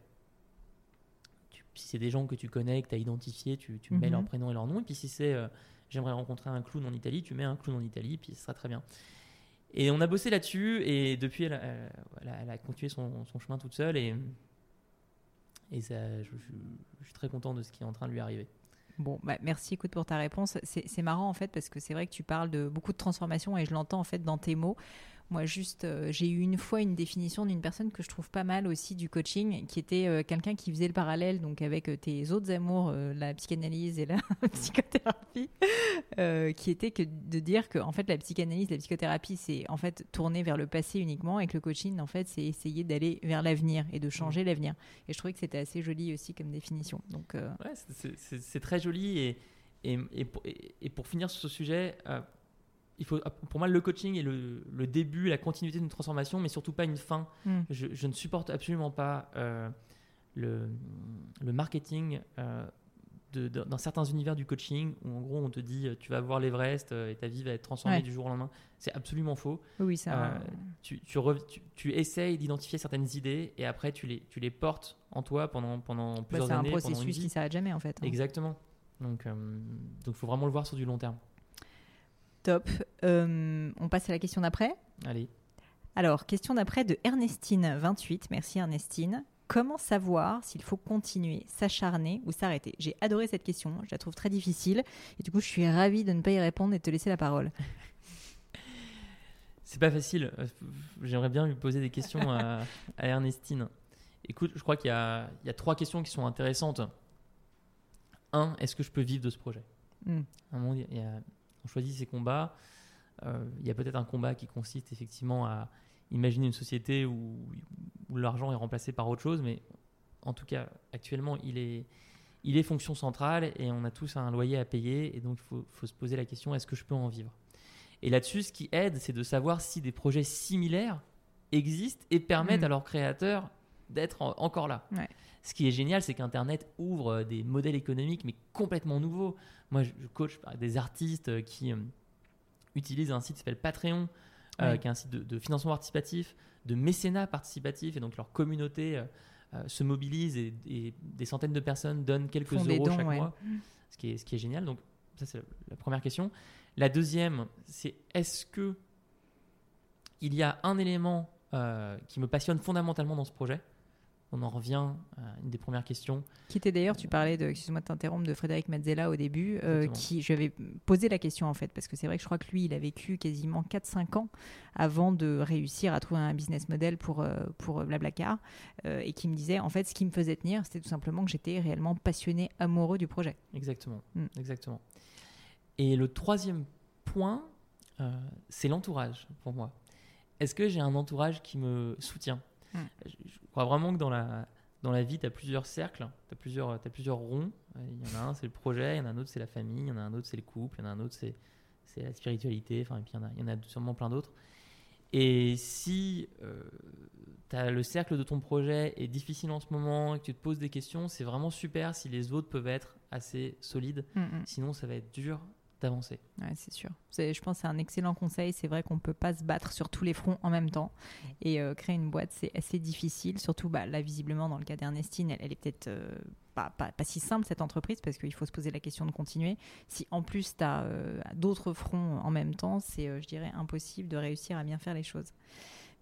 Tu- si c'est des gens que tu connais, que tu as identifiés, tu, tu mets Mhm. leur prénom et leur nom. Et puis si c'est euh, j'aimerais rencontrer un clown en Italie, tu mets un clown en Italie, puis ce sera très bien. Et on a bossé là-dessus, et depuis, elle a, elle a- elle a continué son, son chemin toute seule, et, et ça, je, je- je suis très content de ce qui est en train de lui arriver. Bon, bah, merci écoute pour ta réponse. C'est marrant en fait parce que c'est vrai que tu parles de beaucoup de transformation et je l'entends en fait dans tes mots. Moi, juste, euh, j'ai eu une fois une définition d'une personne que je trouve pas mal aussi du coaching, qui était euh, quelqu'un qui faisait le parallèle donc avec euh, tes autres amours, la psychanalyse et la psychothérapie, qui était que de dire que en fait la psychanalyse, la psychothérapie, c'est en fait tourner vers le passé uniquement, et que le coaching, en fait, c'est essayer d'aller vers l'avenir et de changer l'avenir. Et je trouvais que c'était assez joli aussi comme définition. Donc, euh, Ouais, c'est- très joli et, et, et pour, et- et pour finir sur ce sujet, euh, il faut, pour moi le coaching est le, le début, la continuité d'une transformation, mais surtout pas une fin. hmm. Je, je ne supporte absolument pas euh, le, le marketing euh, de- de- dans certains univers du coaching où en gros on te dit tu vas voir l'Everest euh, et ta vie va être transformée Ouais. du jour au lendemain. C'est absolument faux. oui, ça. Euh, tu, tu, rev- tu- tu essayes d'identifier certaines idées et après tu les, tu les portes en toi pendant, pendant Bah, plusieurs c'est un années. pendant une processus qui s'arrête jamais en fait. hein. Exactement. Donc, il donc faut vraiment le voir sur du long terme. Top. Euh, on passe à la question d'après. Allez. Alors, question d'après de Ernestine 28. Merci Ernestine. Comment savoir s'il faut continuer, s'acharner ou s'arrêter? J'ai adoré cette question, je la trouve très difficile et du coup je suis ravie de ne pas y répondre et de te laisser la parole. C'est pas facile. Euh, J'aimerais bien lui poser des questions à, à Ernestine. Écoute, je crois qu'il y, a- il y a trois questions qui sont intéressantes. Un, est-ce que je peux vivre de ce projet? Hmm. Un moment, il y a- on choisit ses combats. Euh, il y a peut-être un combat qui consiste effectivement à imaginer une société où, où l'argent est remplacé par autre chose, mais en tout cas, actuellement, il est, il est fonction centrale et on a tous un loyer à payer et donc il faut, faut se poser la question est-ce que je peux en vivre? Et là-dessus, ce qui aide, c'est de savoir si des projets similaires existent et permettent Mhm. à leurs créateurs d'être en- encore là. Ouais. Ce qui est génial, c'est qu'Internet ouvre euh, des modèles économiques, mais complètement nouveaux. Moi, je coach des artistes euh, qui euh, utilisent un site qui s'appelle Patreon, euh, Ouais. qui est un site de, de financement participatif, de mécénat participatif, et donc leur communauté euh, se mobilise et, et des centaines de personnes donnent quelques Font euros dons, chaque ouais. mois, ce qui, est, ce qui est génial. Donc, ça, c'est la, la première question. La deuxième, c'est est-ce que il y a un élément euh, qui me passionne fondamentalement dans ce projet? On en revient à une des premières questions. Qui était d'ailleurs, tu parlais de, excuse-moi de t'interrompre, de Frédéric Mazzella au début, euh, qui, je lui avais posé la question en fait, parce que c'est vrai que je crois que lui, il a vécu quasiment 4-5 ans avant de réussir à trouver un business model pour, euh, pour Blablacar, euh, et qui me disait, en fait, ce qui me faisait tenir, c'était tout simplement que j'étais réellement passionné, amoureux du projet. Exactement. Mm. Exactement. Et le troisième point, euh, c'est l'entourage pour moi. Est-ce que j'ai un entourage qui me soutient? Je, crois vraiment que dans la, dans la vie, tu as plusieurs cercles, tu as plusieurs, t'as plusieurs ronds. Euh, Il y en a un, c'est le projet, il y en a un autre, c'est la famille, il y en a un autre, c'est le couple, il y en a un autre, c'est, la spiritualité, enfin, et puis il y en a, il y en a sûrement plein d'autres. Et si as le cercle de ton projet est difficile en ce moment et que tu te poses des questions, c'est vraiment super si les autres peuvent être assez solides. Mm, mm. Sinon, ça va être dur d'avancer. Ouais, c'est sûr. Je pense que c'est un excellent conseil. C'est vrai qu'on ne peut pas se battre sur tous les fronts en même temps. Et euh, créer une boîte, c'est assez difficile. Surtout, bah, là, visiblement, dans le cas d'Ernestine, elle, elle est peut-être euh, pas, pas- pas si simple, cette entreprise, parce qu'il faut se poser la question de continuer. Si en plus, tu as d'autres fronts en même temps, c'est, euh, je dirais, impossible de réussir à bien faire les choses.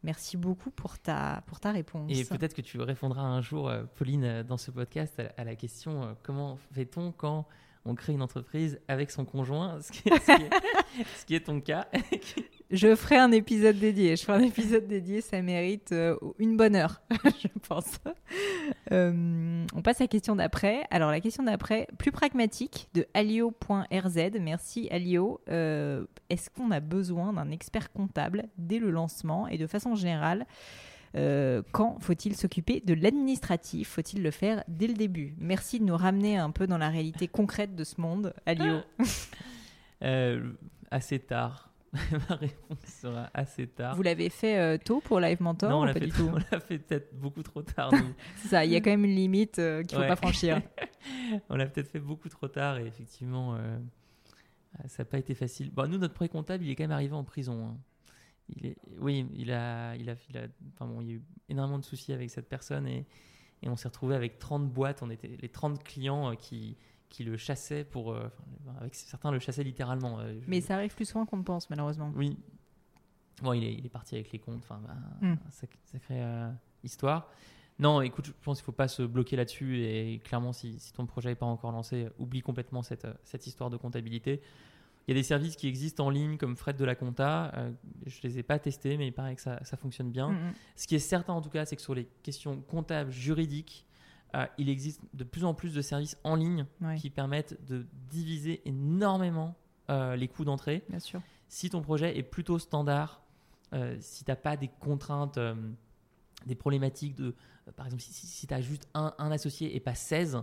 Merci beaucoup pour ta, pour ta réponse. Et peut-être que tu répondras un jour, euh, Pauline, euh, dans ce podcast, à la, à la question euh, comment fait-on quand on crée une entreprise avec son conjoint, ce qui est, ton cas. Je ferai un épisode dédié. Je ferai un épisode dédié, ça mérite euh, une bonne heure, je pense. Euh, on passe à la question d'après. Alors la question d'après, plus pragmatique, de alio.rz. Merci Alio. Euh, Est-ce qu'on a besoin d'un expert comptable dès le lancement et de façon générale euh, quand faut-il s'occuper de l'administratif? Faut-il le faire dès le début? Merci de nous ramener un peu dans la réalité concrète de ce monde, Alio. Euh, assez tard. Ma réponse sera assez tard. Vous l'avez fait euh, tôt pour Live Mentor non, on l'a fait, fait peut-être beaucoup trop tard. C'est ça, il y a quand même une limite euh, qu'il ne faut Ouais. pas franchir. on l'a peut-être fait beaucoup trop tard et effectivement, euh, ça n'a pas été facile. Bon, nous, notre premier comptable, il est quand même arrivé en prison. hein. Il est, oui, il a, il a, il a, enfin bon, il y a eu énormément de soucis avec cette personne et, et on s'est retrouvé avec 30 boîtes. On était les 30 clients euh, qui, qui le chassaient pour, euh, avec certains le chassaient littéralement. euh, je- Mais ça arrive plus souvent qu'on ne pense, malheureusement. oui. Bon, il est, il est parti avec les comptes. Enfin, bah, Mm. sac- sacrée euh, histoire. Non, écoute, je pense qu'il faut pas se bloquer là-dessus. Et clairement, si, si ton projet n'est pas encore lancé, oublie complètement cette, cette histoire de comptabilité. Il y a des services qui existent en ligne comme Fred de la Compta. Euh, je les ai pas testés, mais il paraît que ça, ça fonctionne bien. Mm, mm. Ce qui est certain en tout cas, c'est que sur les questions comptables, juridiques, euh, il existe de plus en plus de services en ligne Ouais, qui permettent de diviser énormément euh, les coûts d'entrée bien sûr. si ton projet est plutôt standard, si tu n'as pas des contraintes, des problématiques de, par exemple, si, tu as juste un, un associé et pas 16, euh,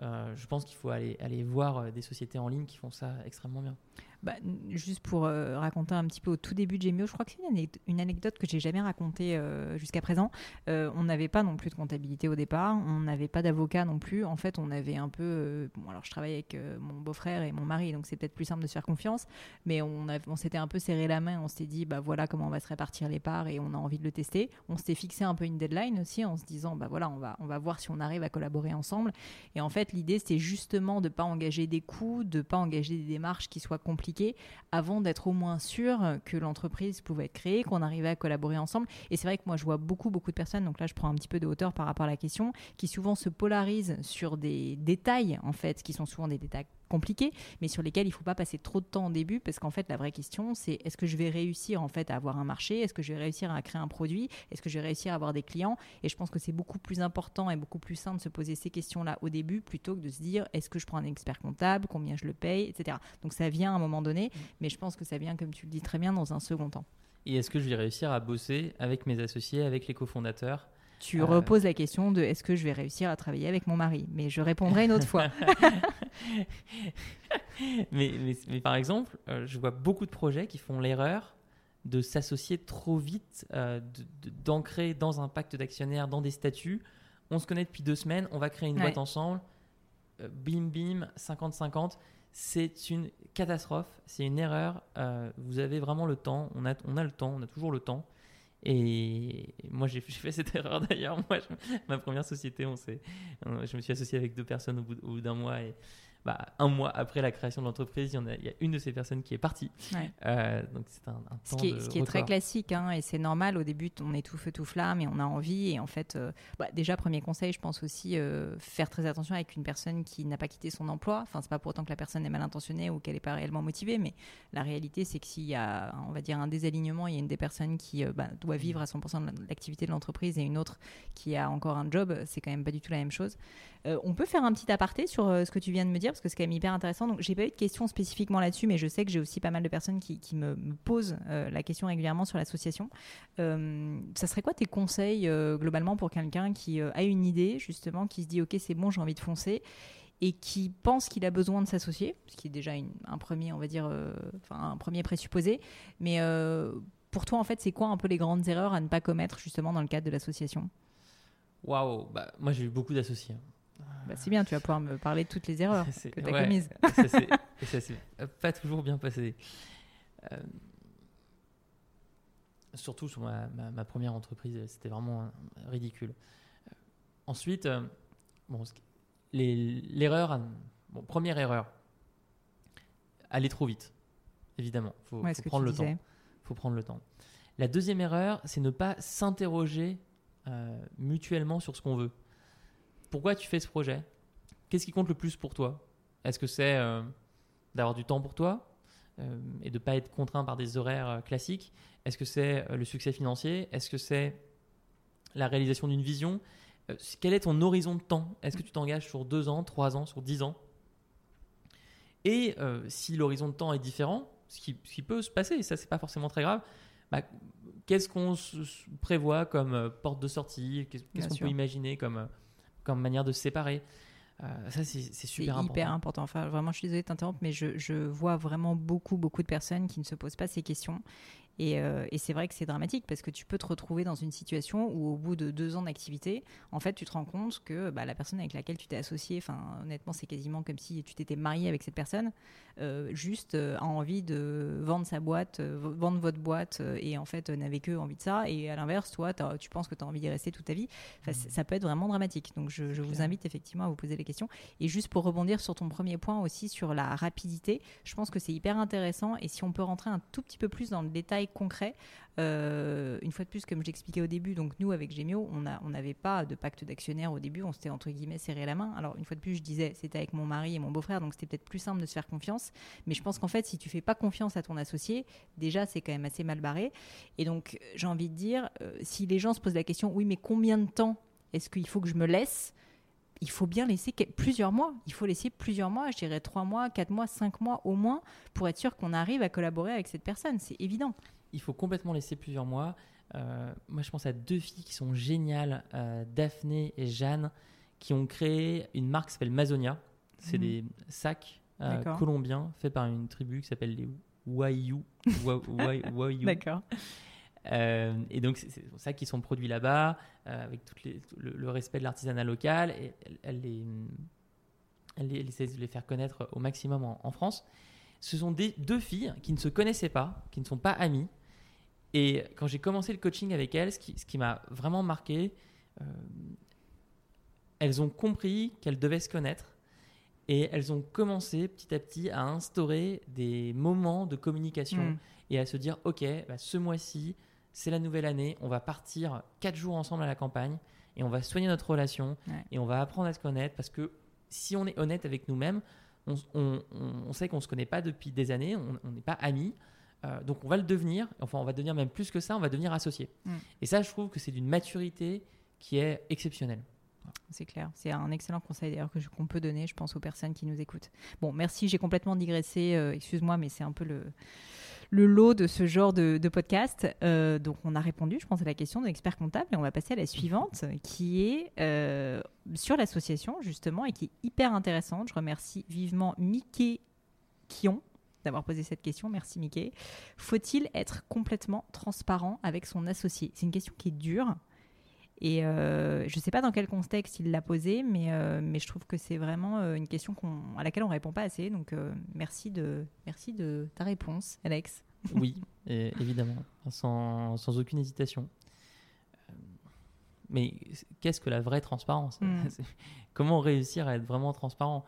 je pense qu'il faut aller, aller voir euh, des sociétés en ligne qui font ça extrêmement bien. Bah, juste pour euh, raconter un petit peu au tout début de Gemio, je crois que c'est une, anecd- une anecdote que j'ai jamais racontée euh, jusqu'à présent. Euh, on n'avait pas non plus de comptabilité au départ, on n'avait pas d'avocat non plus. En fait, on avait un peu. bon, alors je travaille avec mon beau-frère et mon mari, donc c'est peut-être plus simple de se faire confiance. Mais on, on s'était un peu serré la main, on s'était dit, bah voilà comment on va se répartir les parts et on a envie de le tester. On s'était fixé un peu une deadline aussi en se disant, bah voilà, on va, on va voir si on arrive à collaborer ensemble. Et en fait, l'idée, c'était justement de ne pas engager des coûts, de ne pas engager des démarches qui soient compliquées avant d'être au moins sûr que l'entreprise pouvait être créée, qu'on arrivait à collaborer ensemble. Et c'est vrai que moi, je vois beaucoup, beaucoup de personnes, donc là, je prends un petit peu de hauteur par rapport à la question, qui souvent se polarisent sur des détails, en fait, qui sont souvent des détails compliqués, mais sur lesquels il ne faut pas passer trop de temps au début, parce qu'en fait, la vraie question, c'est est-ce que je vais réussir, en fait, à avoir un marché? Est-ce que je vais réussir à créer un produit? Est-ce que je vais réussir à avoir des clients? Et je pense que c'est beaucoup plus important et beaucoup plus sain de se poser ces questions-là au début, plutôt que de se dire est-ce que je prends un expert comptable? Combien je le paye? Etc. Donc ça vient à un moment donné, mais je pense que ça vient, comme tu le dis très bien, dans un second temps. Et est-ce que je vais réussir à bosser avec mes associés, avec les cofondateurs? Tu Euh. reposes la question de est-ce que je vais réussir à travailler avec mon mari? Mais je répondrai une autre fois. mais, mais, mais par exemple, euh, je vois beaucoup de projets qui font l'erreur de s'associer trop vite, euh, d'ancrer dans un pacte d'actionnaires, dans des statuts. On se connaît depuis deux semaines, on va créer une Ouais. boîte ensemble. Bim, bim, 50-50. C'est une catastrophe, c'est une erreur. Euh, vous avez vraiment le temps, on a, on a le temps, on a toujours le temps. Et moi, j'ai fait cette erreur d'ailleurs. Moi, ma première société, on s'est, je me suis associé avec deux personnes au bout, au bout d'un mois et bah, un mois après la création de l'entreprise, il, y a- il y a une de ces personnes qui est partie. Ouais. Euh, donc c'est un, un Ce temps qui est, de ce qui est très classique, hein, et c'est normal. Au début, on est tout feu, tout flamme, et on a envie. Et en fait, euh, bah, déjà, premier conseil, je pense aussi euh, faire très attention avec une personne qui n'a pas quitté son emploi. Enfin, c'est pas pour autant que la personne est mal intentionnée ou qu'elle n'est pas réellement motivée, mais la réalité, c'est que s'il y a, on va dire, un désalignement, il y a une des personnes qui bah, doit vivre à 100% de l'activité de l'entreprise et une autre qui a encore un job, c'est quand même pas du tout la même chose. On peut faire un petit aparté sur ce que tu viens de me dire parce que c'est quand même hyper intéressant. Donc, j'ai pas eu de questions spécifiquement là-dessus, mais je sais que j'ai aussi pas mal de personnes qui, me, posent euh, la question régulièrement sur l'association. Euh, ça serait quoi tes conseils euh, globalement pour quelqu'un qui euh, a une idée, justement, qui se dit Ok, c'est bon, j'ai envie de foncer et qui pense qu'il a besoin de s'associer, ce qui est déjà un premier, on va dire, un premier présupposé. Mais pour toi, en fait, c'est quoi un peu les grandes erreurs à ne pas commettre justement dans le cadre de l'association? Waouh, bah, moi j'ai eu beaucoup d'associés. Bah, C'est bien, tu vas pouvoir me parler de toutes les erreurs que tu as ouais. commises. ça s'est pas toujours bien passé. Euh, surtout sur ma, ma- ma première entreprise, c'était vraiment ridicule. Euh, ensuite, euh, bon, l'erreur, bon, première erreur, aller trop vite, évidemment. Faut, Ouais, faut prendre le temps. faut prendre le temps. La deuxième erreur, c'est ne pas s'interroger euh, mutuellement sur ce qu'on veut. Pourquoi tu fais ce projet? Qu'est-ce qui compte le plus pour toi? Est-ce que c'est euh, d'avoir du temps pour toi euh, et de ne pas être contraint par des horaires euh, classiques? Est-ce que c'est le succès financier? Est-ce que c'est la réalisation d'une vision? Quel est ton horizon de temps? Est-ce que tu t'engages sur deux ans, trois ans, sur dix ans? Et si l'horizon de temps est différent, ce qui, ce qui peut se passer, et ça c'est pas forcément très grave, bah, qu'est-ce qu'on prévoit comme porte de sortie? Qu'est-ce qu'on peut imaginer comme, comme manière de se séparer Euh, Ça c'est super important. hyper important. Enfin, vraiment, je suis désolée de t'interrompre, mais je, je vois vraiment beaucoup, beaucoup de personnes qui ne se posent pas ces questions. Et, euh, et c'est vrai que c'est dramatique parce que tu peux te retrouver dans une situation où, au bout de deux ans d'activité, en fait, tu te rends compte que bah, la personne avec laquelle tu t'es associé, enfin, honnêtement, c'est quasiment comme si tu t'étais marié avec cette personne, euh, juste euh, a envie de vendre sa boîte, vendre votre boîte, et en fait, n'avait que envie de ça. Et à l'inverse, toi, tu penses que tu as envie d'y rester toute ta vie. Enfin, c- ça peut être vraiment dramatique. Donc, je, je vous invite effectivement à vous poser les questions. Et juste pour rebondir sur ton premier point aussi sur la rapidité, je pense que c'est hyper intéressant. Et si on peut rentrer un tout petit peu plus dans le détail concret, euh, une fois de plus, comme j'expliquais au début, donc nous avec Gemio, on a- on n'avait pas de pacte d'actionnaire au début, on s'était entre guillemets serré la main. Alors une fois de plus, je disais, c'était avec mon mari et mon beau-frère, donc c'était peut-être plus simple de se faire confiance. Mais je pense qu'en fait, si tu fais pas confiance à ton associé, déjà c'est quand même assez mal barré. Et donc j'ai envie de dire, euh, si les gens se posent la question, oui, mais combien de temps est-ce qu'il faut que je me laisse il faut bien laisser plusieurs mois. Il faut laisser plusieurs mois, je dirais trois mois, quatre mois, cinq mois au moins, pour être sûr qu'on arrive à collaborer avec cette personne. C'est évident. Il faut complètement laisser plusieurs mois. Euh, moi, je pense à deux filles qui sont géniales, euh, Daphné et Jeanne, qui ont créé une marque qui s'appelle Mazonia. C'est Mhm. des sacs euh, colombiens faits par une tribu qui s'appelle les Waiyu. Wa- Wai- Waiyu. D'accord. Euh, et donc, c'est c'est des sacs qui sont produits là-bas, euh, avec toutes les- le, le respect de l'artisanat local. Et elle, elle les, elle, les- elle essaie de les faire connaître au maximum en, en France. Ce sont des, deux filles qui ne se connaissaient pas, qui ne sont pas amies. Et quand j'ai commencé le coaching avec elles, ce qui, ce qui m'a vraiment marqué, euh, elles ont compris qu'elles devaient se connaître. Et elles ont commencé petit à petit à instaurer des moments de communication Mm. et à se dire ok bah, ce mois-ci c'est la nouvelle année on va partir quatre jours ensemble à la campagne et on va soigner notre relation Ouais. et on va apprendre à se connaître parce que si on est honnête avec nous-mêmes on, on- on- on sait qu'on se connaît pas depuis des années on n'est pas amis euh, donc on va le devenir enfin on va devenir même plus que ça on va devenir associés Mm. et ça je trouve que c'est d'une maturité qui est exceptionnelle C'est clair. C'est un excellent conseil d'ailleurs qu'on peut donner, je pense, aux personnes qui nous écoutent. Bon, merci, j'ai complètement digressé. euh, Excuse-moi, mais c'est un peu le, le lot de ce genre de, de podcast. Euh, donc, on a répondu, je pense, à la question de l'expert comptable et on va passer à la suivante qui est euh, sur l'association, justement, et qui est hyper intéressante. Je remercie vivement Mickey Kion d'avoir posé cette question. Merci Mickey. Faut-il être complètement transparent avec son associé? C'est une question qui est dure. Et euh, je ne sais pas dans quel contexte il l'a posée, mais, euh, mais je trouve que c'est vraiment euh, une question à laquelle on ne répond pas assez. Donc euh, merci, de, merci de ta réponse, Alex. Oui, et- évidemment, sans, sans aucune hésitation. Mais qu'est-ce que la vraie transparence Mm. Comment réussir à être vraiment transparent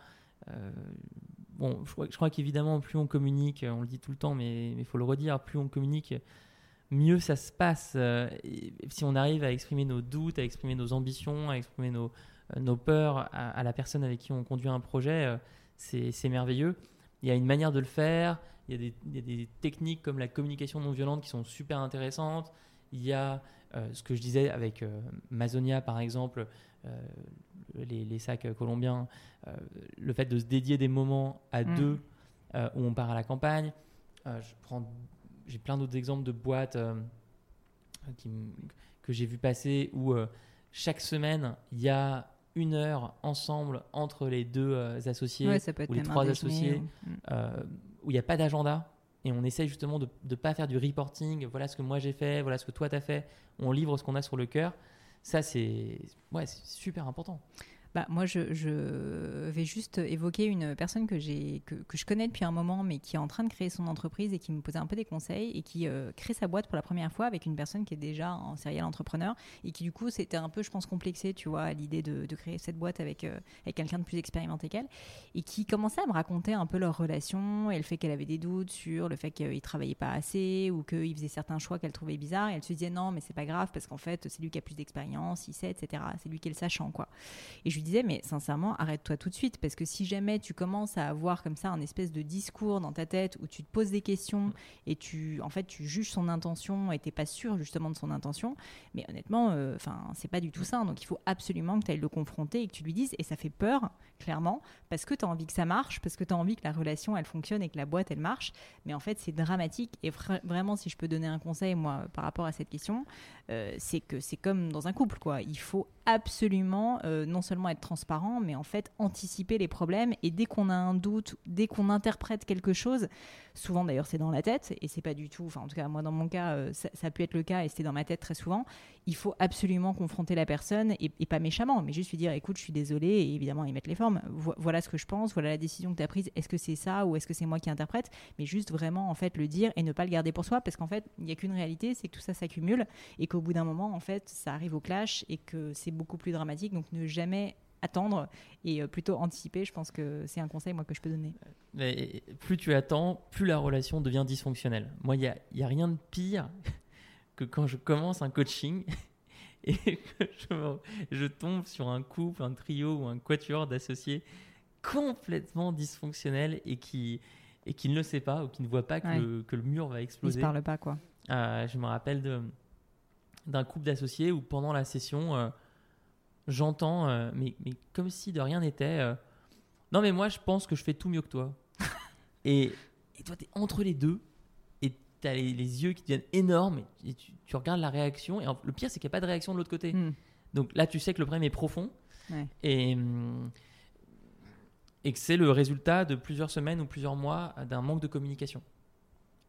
bon, je crois, je crois qu'évidemment, plus on communique, on le dit tout le temps, mais il faut le redire, plus on communique, mieux ça se passe. si on arrive à exprimer nos doutes, à exprimer nos ambitions, à exprimer nos, nos peurs à, la personne avec qui on conduit un projet, c'est merveilleux. Il y a une manière de le faire, il y, a des, techniques comme la communication non violente qui sont super intéressantes. Il y a ce que je disais avec Mazonia, par exemple, les, sacs colombiens, euh, le fait de se dédier des moments à mm. deux euh, où on part à la campagne. Euh, je prends, j'ai plein d'autres exemples de boîtes que j'ai vu passer où chaque semaine il y a une heure ensemble entre les deux associés ou les trois associés mm. où il n'y a pas d'agenda et on essaye justement de ne pas faire du reporting. Voilà ce que moi j'ai fait, voilà ce que toi tu as fait. On livre ce qu'on a sur le cœur. Ça, c'est ouais, super important. Bah, moi, je, vais juste évoquer une personne que, que, que, je connais depuis un moment, mais qui est en train de créer son entreprise et qui me posait un peu des conseils et qui euh, crée sa boîte pour la première fois avec une personne qui est déjà en serial entrepreneur et qui, du coup, c'était un peu, je pense, complexé, tu vois, à l'idée de, créer cette boîte avec, euh, avec quelqu'un de plus expérimenté qu'elle et qui commençait à me raconter un peu leur relation et le fait qu'elle avait des doutes sur le fait qu'il travaillait pas assez ou qu'il faisait certains choix qu'elle trouvait bizarres et elle se disait non, mais c'est pas grave parce qu'en fait, c'est lui qui a plus d'expérience, il sait, etc. C'est lui qui est le sachant, quoi. Et je disais, mais sincèrement, arrête-toi tout de suite, parce que si jamais tu commences à avoir comme ça un espèce de discours dans ta tête où tu te poses des questions et tu, en fait, tu juges son intention et t'es pas sûr justement de son intention, mais honnêtement, euh, enfin, c'est pas du tout ça. Donc il faut absolument que tu ailles le confronter et que tu lui dises, et ça fait peur, clairement, parce que tu as envie que ça marche, parce que tu as envie que la relation elle fonctionne et que la boîte elle marche, mais en fait c'est dramatique. Et vraiment, si je peux donner un conseil, moi, par rapport à cette question, euh, c'est que c'est comme dans un couple, quoi. Il faut absolument euh, non seulement être transparent, mais en fait anticiper les problèmes. Et dès qu'on a un doute, dès qu'on interprète quelque chose, souvent d'ailleurs c'est dans la tête, et c'est pas du tout, enfin en tout cas moi dans mon cas, euh, ça, a pu être le cas et c'était dans ma tête très souvent, il faut absolument confronter la personne, et, pas méchamment, mais juste lui dire écoute, je suis désolé, et évidemment y mettre les formes, voilà ce que je pense, voilà la décision que tu as prise, est-ce que c'est ça ou est-ce que c'est moi qui interprète, mais juste vraiment en fait le dire et ne pas le garder pour soi, parce qu'en fait il n'y a qu'une réalité, c'est que tout ça s'accumule, et qu'au bout d'un moment en fait ça arrive au clash, et que c'est beaucoup plus dramatique, donc ne jamais attendre et euh, plutôt anticiper. Je pense que c'est un conseil moi que je peux donner. Mais plus tu attends, plus la relation devient dysfonctionnelle. Moi, il n'y a, y a rien de pire que quand je commence un coaching et que je, je, tombe sur un couple, un trio ou un quatuor d'associés complètement dysfonctionnel et qui, et qui ne le sait pas ou qui ne voit pas que, le, que le, mur va exploser. Ils ne parlent pas, quoi. Euh, je me rappelle d'un couple d'associés où pendant la session, euh, j'entends, euh, mais, mais comme si de rien n'était. Euh, non, mais moi, je pense que je fais tout mieux que toi. et, et toi, tu es entre les deux. Et tu as les, yeux qui deviennent énormes. Et, tu, regardes la réaction. Et le pire, c'est qu'il n'y a pas de réaction de l'autre côté. Hmm. Donc là, tu sais que le problème est profond. Et, hum, et que c'est le résultat de plusieurs semaines ou plusieurs mois d'un manque de communication.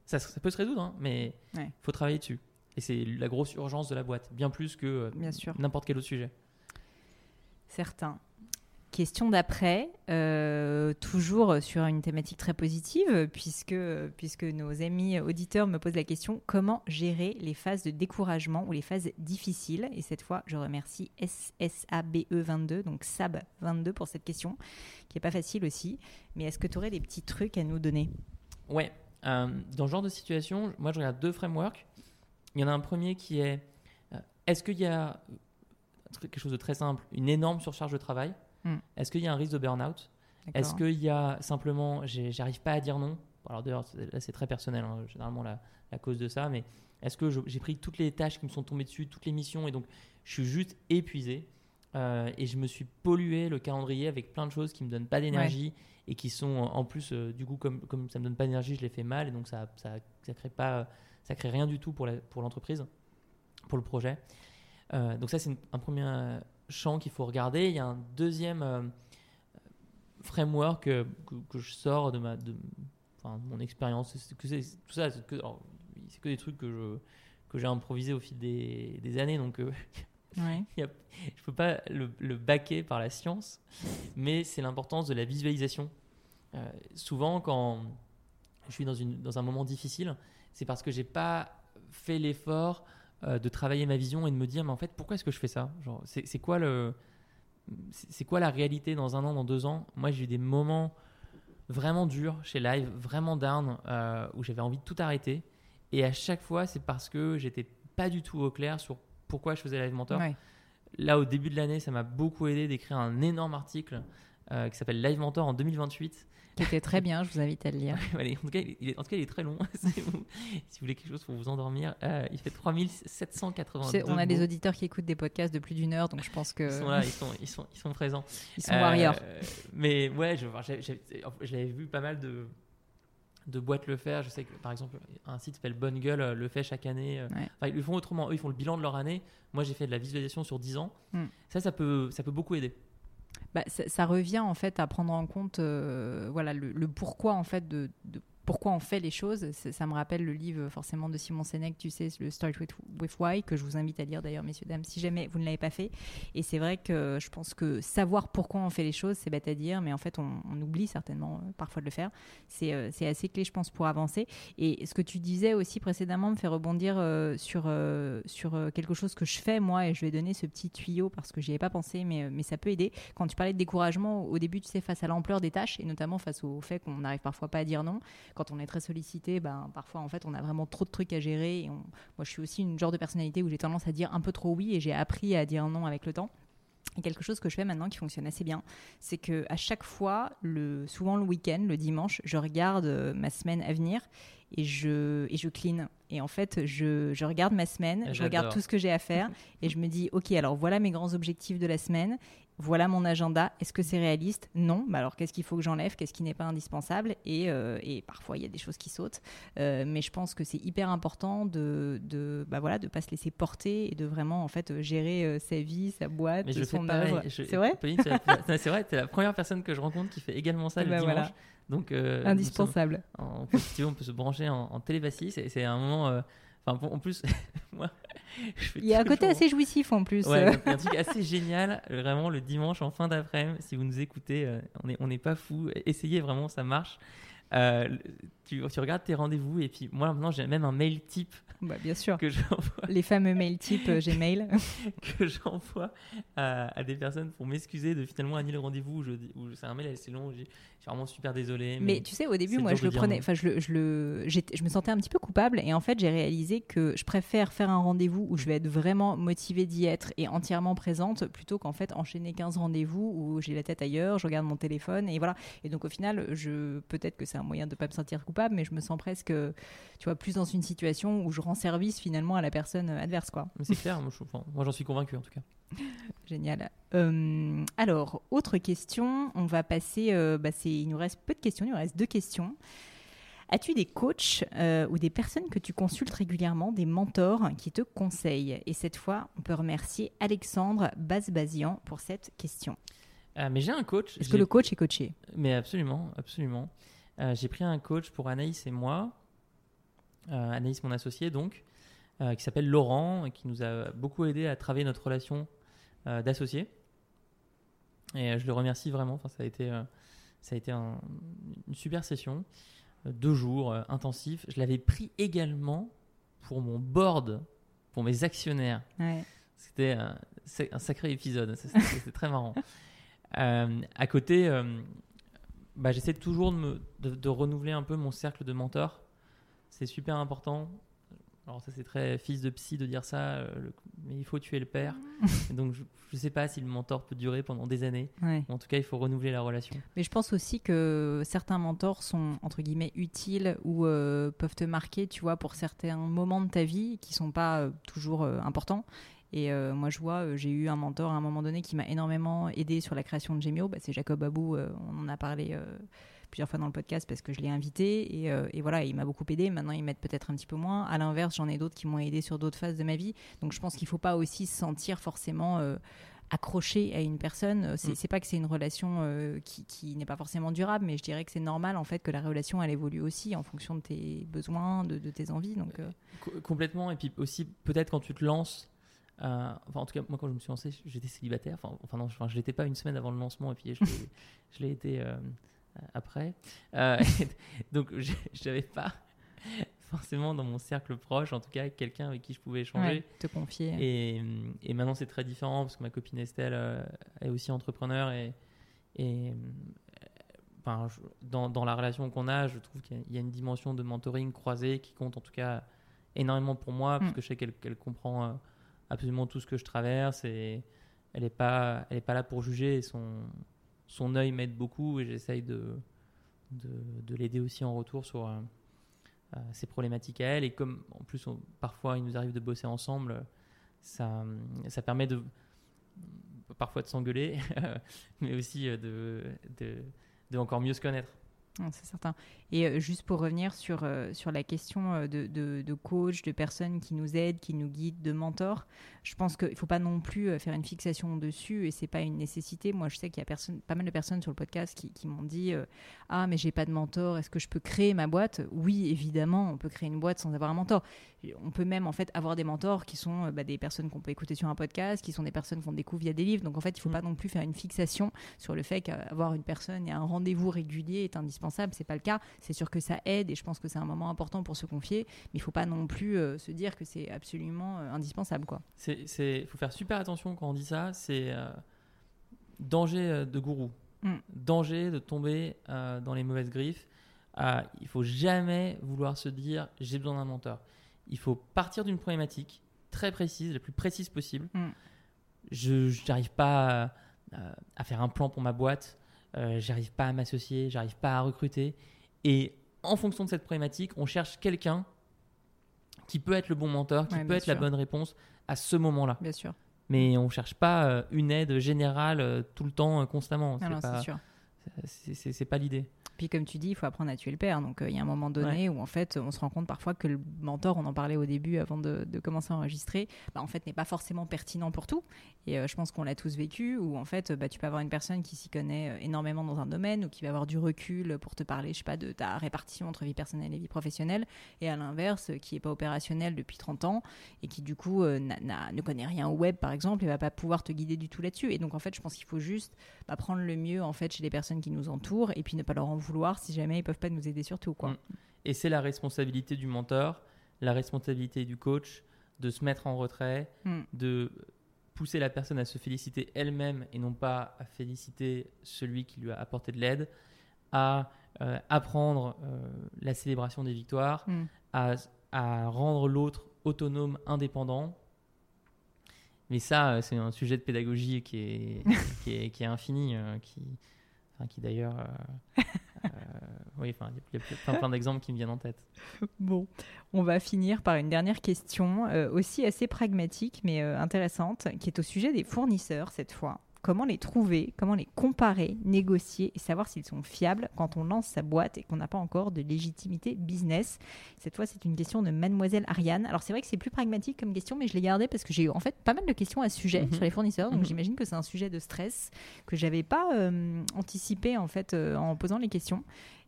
Ça, ça peut se résoudre, hein, mais il faut travailler dessus. Et c'est la grosse urgence de la boîte, bien plus que euh, n'importe quel autre sujet. Certains. Question d'après, euh, toujours sur une thématique très positive, puisque, puisque nos amis auditeurs me posent la question comment gérer les phases de découragement ou les phases difficiles? Et cette fois, je remercie SSABE22, donc SAB22 pour cette question, qui n'est pas facile aussi. Mais est-ce que tu aurais des petits trucs à nous donner? Ouais, euh, dans ce genre de situation, moi je regarde deux frameworks. Il y en a un premier qui est euh, est-ce qu'il y a quelque chose de très simple, une énorme surcharge de travail. Hmm. Est-ce qu'il y a un risque de burn-out? Est-ce qu'il y a simplement, j'arrive pas à dire non? Alors d'ailleurs, là c'est très personnel, hein, généralement la, la, cause de ça, mais est-ce que j'ai pris toutes les tâches qui me sont tombées dessus, toutes les missions, et donc je suis juste épuisé euh, et je me suis pollué le calendrier avec plein de choses qui me donnent pas d'énergie et qui sont en plus, euh, du coup, comme, comme ça me donne pas d'énergie, je les fais mal et donc ça, ça, ça crée pas, ça crée rien du tout pour l'entreprise, pour, pour le projet. Euh, donc ça, c'est un premier champ qu'il faut regarder. Il y a un deuxième euh, framework que, je sors de, ma, de mon expérience. tout ça, c'est que, que, des trucs que je que j'ai improvisé au fil des, des années. Donc, euh, je ne peux pas le, le, baquer par la science, mais c'est l'importance de la visualisation. souvent, quand je suis dans, une, dans un moment difficile, c'est parce que j'ai pas fait l'effort euh, de travailler ma vision et de me dire, mais en fait, pourquoi est-ce que je fais ça Genre, c'est, quoi le. c'est c'est quoi la réalité dans un an, dans deux ans Moi, j'ai eu des moments vraiment durs chez Live, vraiment down, euh, où j'avais envie de tout arrêter. Et à chaque fois, c'est parce que j'étais pas du tout au clair sur pourquoi je faisais Live Mentor. Ouais. Là, au début de l'année, ça m'a beaucoup aidé d'écrire un énorme article euh, qui s'appelle Live Mentor en 2028. Qui était très bien, je vous invite à le lire. Allez, en, tout cas, il est, il est- en tout cas, il est très long. si, vous, si vous voulez quelque chose pour vous endormir, euh, il fait 3782 C'est- On a des auditeurs qui écoutent des podcasts de plus d'une heure, donc je pense que Ils sont là, ils sont, ils sont, ils sont présents. ils sont Euh, warriors. mais ouais, je, l'avais vu pas mal de, de boîtes le faire. Je sais que par exemple, un site s'appelle Bonne Gueule euh, le fait chaque année. euh, Ouais. Enfin, ils le font autrement. Eux, ils font le bilan de leur année. Moi, j'ai fait de la visualisation sur 10 ans. Hmm. Ça, ça peut, ça peut beaucoup aider. Bah, ça, ça revient en fait à prendre en compte euh, voilà le, le pourquoi en fait de, de pourquoi on fait les choses. Ça, me rappelle le livre forcément de Simon Sinek, tu sais, le Start with, Why, que je vous invite à lire d'ailleurs, messieurs, dames, si jamais vous ne l'avez pas fait. Et c'est vrai que je pense que savoir pourquoi on fait les choses, c'est bête à dire, mais en fait, on, oublie certainement euh, parfois de le faire. C'est euh, c'est assez clé, je pense, pour avancer. Et ce que tu disais aussi précédemment me fait rebondir euh, sur, sur quelque chose que je fais moi, et je vais donner ce petit tuyau parce que j'y avais pas pensé, mais, mais ça peut aider. Quand tu parlais de découragement, au début, tu sais, face à l'ampleur des tâches, et notamment face au fait qu'on n'arrive parfois pas à dire non, quand on est très sollicité, ben, parfois en fait on a vraiment trop de trucs à gérer. Et on- Moi je suis aussi une genre de personnalité où j'ai tendance à dire un peu trop oui et j'ai appris à dire non avec le temps. Et quelque chose que je fais maintenant qui fonctionne assez bien, c'est que à chaque fois, le, souvent le week-end, le dimanche, je regarde euh, ma semaine à venir et je, et je clean. Et en fait, je, je regarde ma semaine, je regarde tout ce que j'ai à faire et je me dis, ok, alors voilà mes grands objectifs de la semaine. Voilà mon agenda. Est-ce que c'est réaliste? Non. Bah alors, qu'est-ce qu'il faut que j'enlève? Qu'est-ce qui n'est pas indispensable? Et, euh, et parfois, il y a des choses qui sautent. Euh, mais je pense que c'est hyper important de de bah voilà de pas se laisser porter et de vraiment en fait gérer euh, sa vie, sa boîte, Mais je son œuvre. C'est vrai? C'est vrai, t'es la première personne que je rencontre qui fait également ça le Bah dimanche. voilà. Donc, sommes- Indispensable. En, si tu veux, on peut se brancher en, en télépathie. C'est un moment. Enfin, bon, en plus, moi, je fais Il y a un côté assez jouissif en plus. Ouais, a un truc assez génial, vraiment le dimanche en fin d'après-midi. Si vous nous écoutez, euh, on n'est on n'est pas fou. Essayez vraiment, ça marche. Euh, tu, tu regardes tes rendez-vous et puis moi maintenant j'ai même un mail type Bah, bien sûr. que Les fameux mails type euh, Gmail. que j'envoie à, à des personnes pour m'excuser de finalement annuler le rendez-vous. C'est un mail assez long. Je suis vraiment super désolé. Mais tu sais, au début, moi, je le prenais, enfin, je le, je le, je me sentais un petit peu coupable, et en fait, j'ai réalisé que je préfère faire un rendez-vous où je vais être vraiment motivée d'y être et entièrement présente, plutôt qu'en fait enchaîner 15 rendez-vous où j'ai la tête ailleurs, je regarde mon téléphone, et voilà. Et donc, au final, je, peut-être que c'est un moyen de pas me sentir coupable, mais je me sens presque, tu vois, plus dans une situation où je rends service finalement à la personne adverse, quoi. C'est clair, moi, je- enfin, moi, j'en suis convaincu en tout cas. Génial. Euh, alors, autre question, on va passer. euh, bah, il nous reste peu de questions, il nous reste deux questions. As-tu des coachs euh, ou des personnes que tu consultes régulièrement, des mentors qui te conseillent? Et cette fois, on peut remercier Alexandre Basbazian pour cette question. Euh, mais j'ai un coach. Est-ce que le coach est coaché? Mais absolument, absolument. Euh, j'ai pris un coach pour Anaïs et moi, euh, Anaïs mon associé donc, euh, qui s'appelle Laurent et qui nous a beaucoup aidé à travailler notre relation d'associés. Et je le remercie vraiment. Enfin, ça a été, ça a été un- une super session, deux jours intensifs. Je l'avais pris également pour mon board, pour mes actionnaires. Ouais. C'était un, un sacré épisode, c'était très marrant. À côté, bah, j'essaie toujours de, me, de, de renouveler un peu mon cercle de mentors. C'est super important. Alors ça c'est très fils de psy de dire ça, euh, le- mais il faut tuer le père. Donc je ne sais pas si le mentor peut durer pendant des années. Ouais. En tout cas, il faut renouveler la relation. Mais je pense aussi que certains mentors sont entre guillemets utiles ou euh, peuvent te marquer, tu vois, pour certains moments de ta vie qui sont pas euh, toujours importants. Et euh, moi, je vois, euh, j'ai eu un mentor à un moment donné qui m'a énormément aidé sur la création de Gemio. Bah, c'est Jacob Abou. euh, on en a parlé plusieurs fois dans le podcast parce que je l'ai invité. Et, et voilà, il m'a beaucoup aidé. Maintenant, il m'aide peut-être un petit peu moins. À l'inverse, j'en ai d'autres qui m'ont aidé sur d'autres phases de ma vie. Donc, je pense qu'il faut pas aussi se sentir forcément accroché à une personne. C'est Mm. c'est pas que c'est une relation euh, qui, qui n'est pas forcément durable, mais je dirais que c'est normal en fait que la relation elle évolue aussi en fonction de tes besoins, de, de tes envies. Donc euh, Co- complètement. Et puis aussi, peut-être quand tu te lances, euh, enfin en tout cas, moi quand je me suis lancé, j'étais célibataire. Enfin, enfin non, enfin, je l'étais pas une semaine avant le lancement et puis je l'ai- été euh, après. Euh, donc je n'avais pas forcément dans mon cercle proche, en tout cas quelqu'un avec qui je pouvais échanger. Ouais, te confier. Et, et maintenant c'est très différent parce que ma copine Estelle est aussi entrepreneur et, et enfin, je- dans, dans la relation qu'on a, je trouve qu'il y a- il y a une dimension de mentoring croisée qui compte en tout cas énormément pour moi parce Mm. que je sais qu'elle qu'elle comprend absolument tout ce que je traverse et elle n'est pas, pas là pour juger son, œil m'aide beaucoup et j'essaye de, de, de l'aider aussi en retour sur euh, euh, ses problématiques à elle. Et comme en plus, parfois, il nous arrive de bosser ensemble, ça, ça permet de parfois de s'engueuler, mais aussi euh, de, de, de encore mieux se connaître. C'est certain. Et euh, juste pour revenir sur, euh, sur la question euh, de, de, de coach, de personnes qui nous aident, qui nous guident, de mentors, je pense qu'il ne faut pas non plus faire une fixation dessus et c'est pas une nécessité. Moi, je sais qu'il y a personne, pas mal de personnes sur le podcast qui, qui m'ont dit euh, Ah, mais j'ai pas de mentor, est-ce que je peux créer ma boîte? Oui, évidemment, on peut créer une boîte sans avoir un mentor. On peut même en fait avoir des mentors qui sont bah, des personnes qu'on peut écouter sur un podcast, qui sont des personnes qu'on découvre via des livres. Donc en fait, il ne faut Mm. pas non plus faire une fixation sur le fait qu'avoir une personne et un rendez-vous régulier est indispensable. C'est pas le cas. C'est sûr que ça aide et je pense que c'est un moment important pour se confier, mais il faut pas non plus euh, se dire que c'est absolument euh, indispensable, quoi. Il faut faire super attention quand on dit ça, c'est euh, danger de gourou, Mm. danger de tomber dans les mauvaises griffes. Euh, il faut jamais vouloir se dire j'ai besoin d'un mentor. Il faut partir d'une problématique très précise, la plus précise possible. Mm. Je n'arrive pas à, à faire un plan pour ma boîte, euh, j'arrive pas à m'associer, j'arrive pas à recruter. Et en fonction de cette problématique, on cherche quelqu'un qui peut être le bon mentor, qui Ouais, peut être la bonne réponse à ce moment-là. Bien sûr. Mais on cherche pas euh, une aide générale euh, tout le temps, constamment. C'est sûr. c'est pas l'idée. Puis comme tu dis, il faut apprendre à tuer le père. Donc euh, il y a un moment donné où en fait on se rend compte parfois que le mentor, on en parlait au début avant de, de commencer à enregistrer, bah, en fait n'est pas forcément pertinent pour tout. Et euh, je pense qu'on l'a tous vécu où en fait bah, tu peux avoir une personne qui s'y connaît euh, énormément dans un domaine ou qui va avoir du recul pour te parler, je sais pas, de ta répartition entre vie personnelle et vie professionnelle. Et à l'inverse, qui est pas opérationnel depuis 30 ans et qui du coup euh, ne connaît rien au web par exemple et va pas pouvoir te guider du tout là-dessus. Et donc en fait je pense qu'il faut juste bah, prendre le mieux en fait chez les personnes qui nous entourent et puis ne pas leur en vouloir si jamais ils peuvent pas nous aider surtout quoi. Mm. Et c'est la responsabilité du mentor, la responsabilité du coach de se mettre en retrait, Mm. de pousser la personne à se féliciter elle-même et non pas à féliciter celui qui lui a apporté de l'aide, à euh, apprendre euh, la célébration des victoires, Mm. à, à rendre l'autre autonome, indépendant. Mais ça, euh, c'est un sujet de pédagogie qui est, qui est, qui est infini, qui, enfin, qui d'ailleurs... euh, oui, enfin, il y a plein, plein d'exemples qui me viennent en tête. Bon, on va finir par une dernière question, euh, aussi assez pragmatique mais euh, intéressante, qui est au sujet des fournisseurs cette fois. Comment les trouver, comment les comparer, négocier et savoir s'ils sont fiables quand on lance sa boîte et qu'on n'a pas encore de légitimité business. Cette fois, c'est une question de mademoiselle Ariane. Alors c'est vrai que c'est plus pragmatique comme question, mais je l'ai gardée parce que j'ai eu en fait pas mal de questions à ce sujet Mhm. sur les fournisseurs. Donc Mhm. j'imagine que c'est un sujet de stress que j'avais pas euh, anticipé en fait euh, en posant les questions.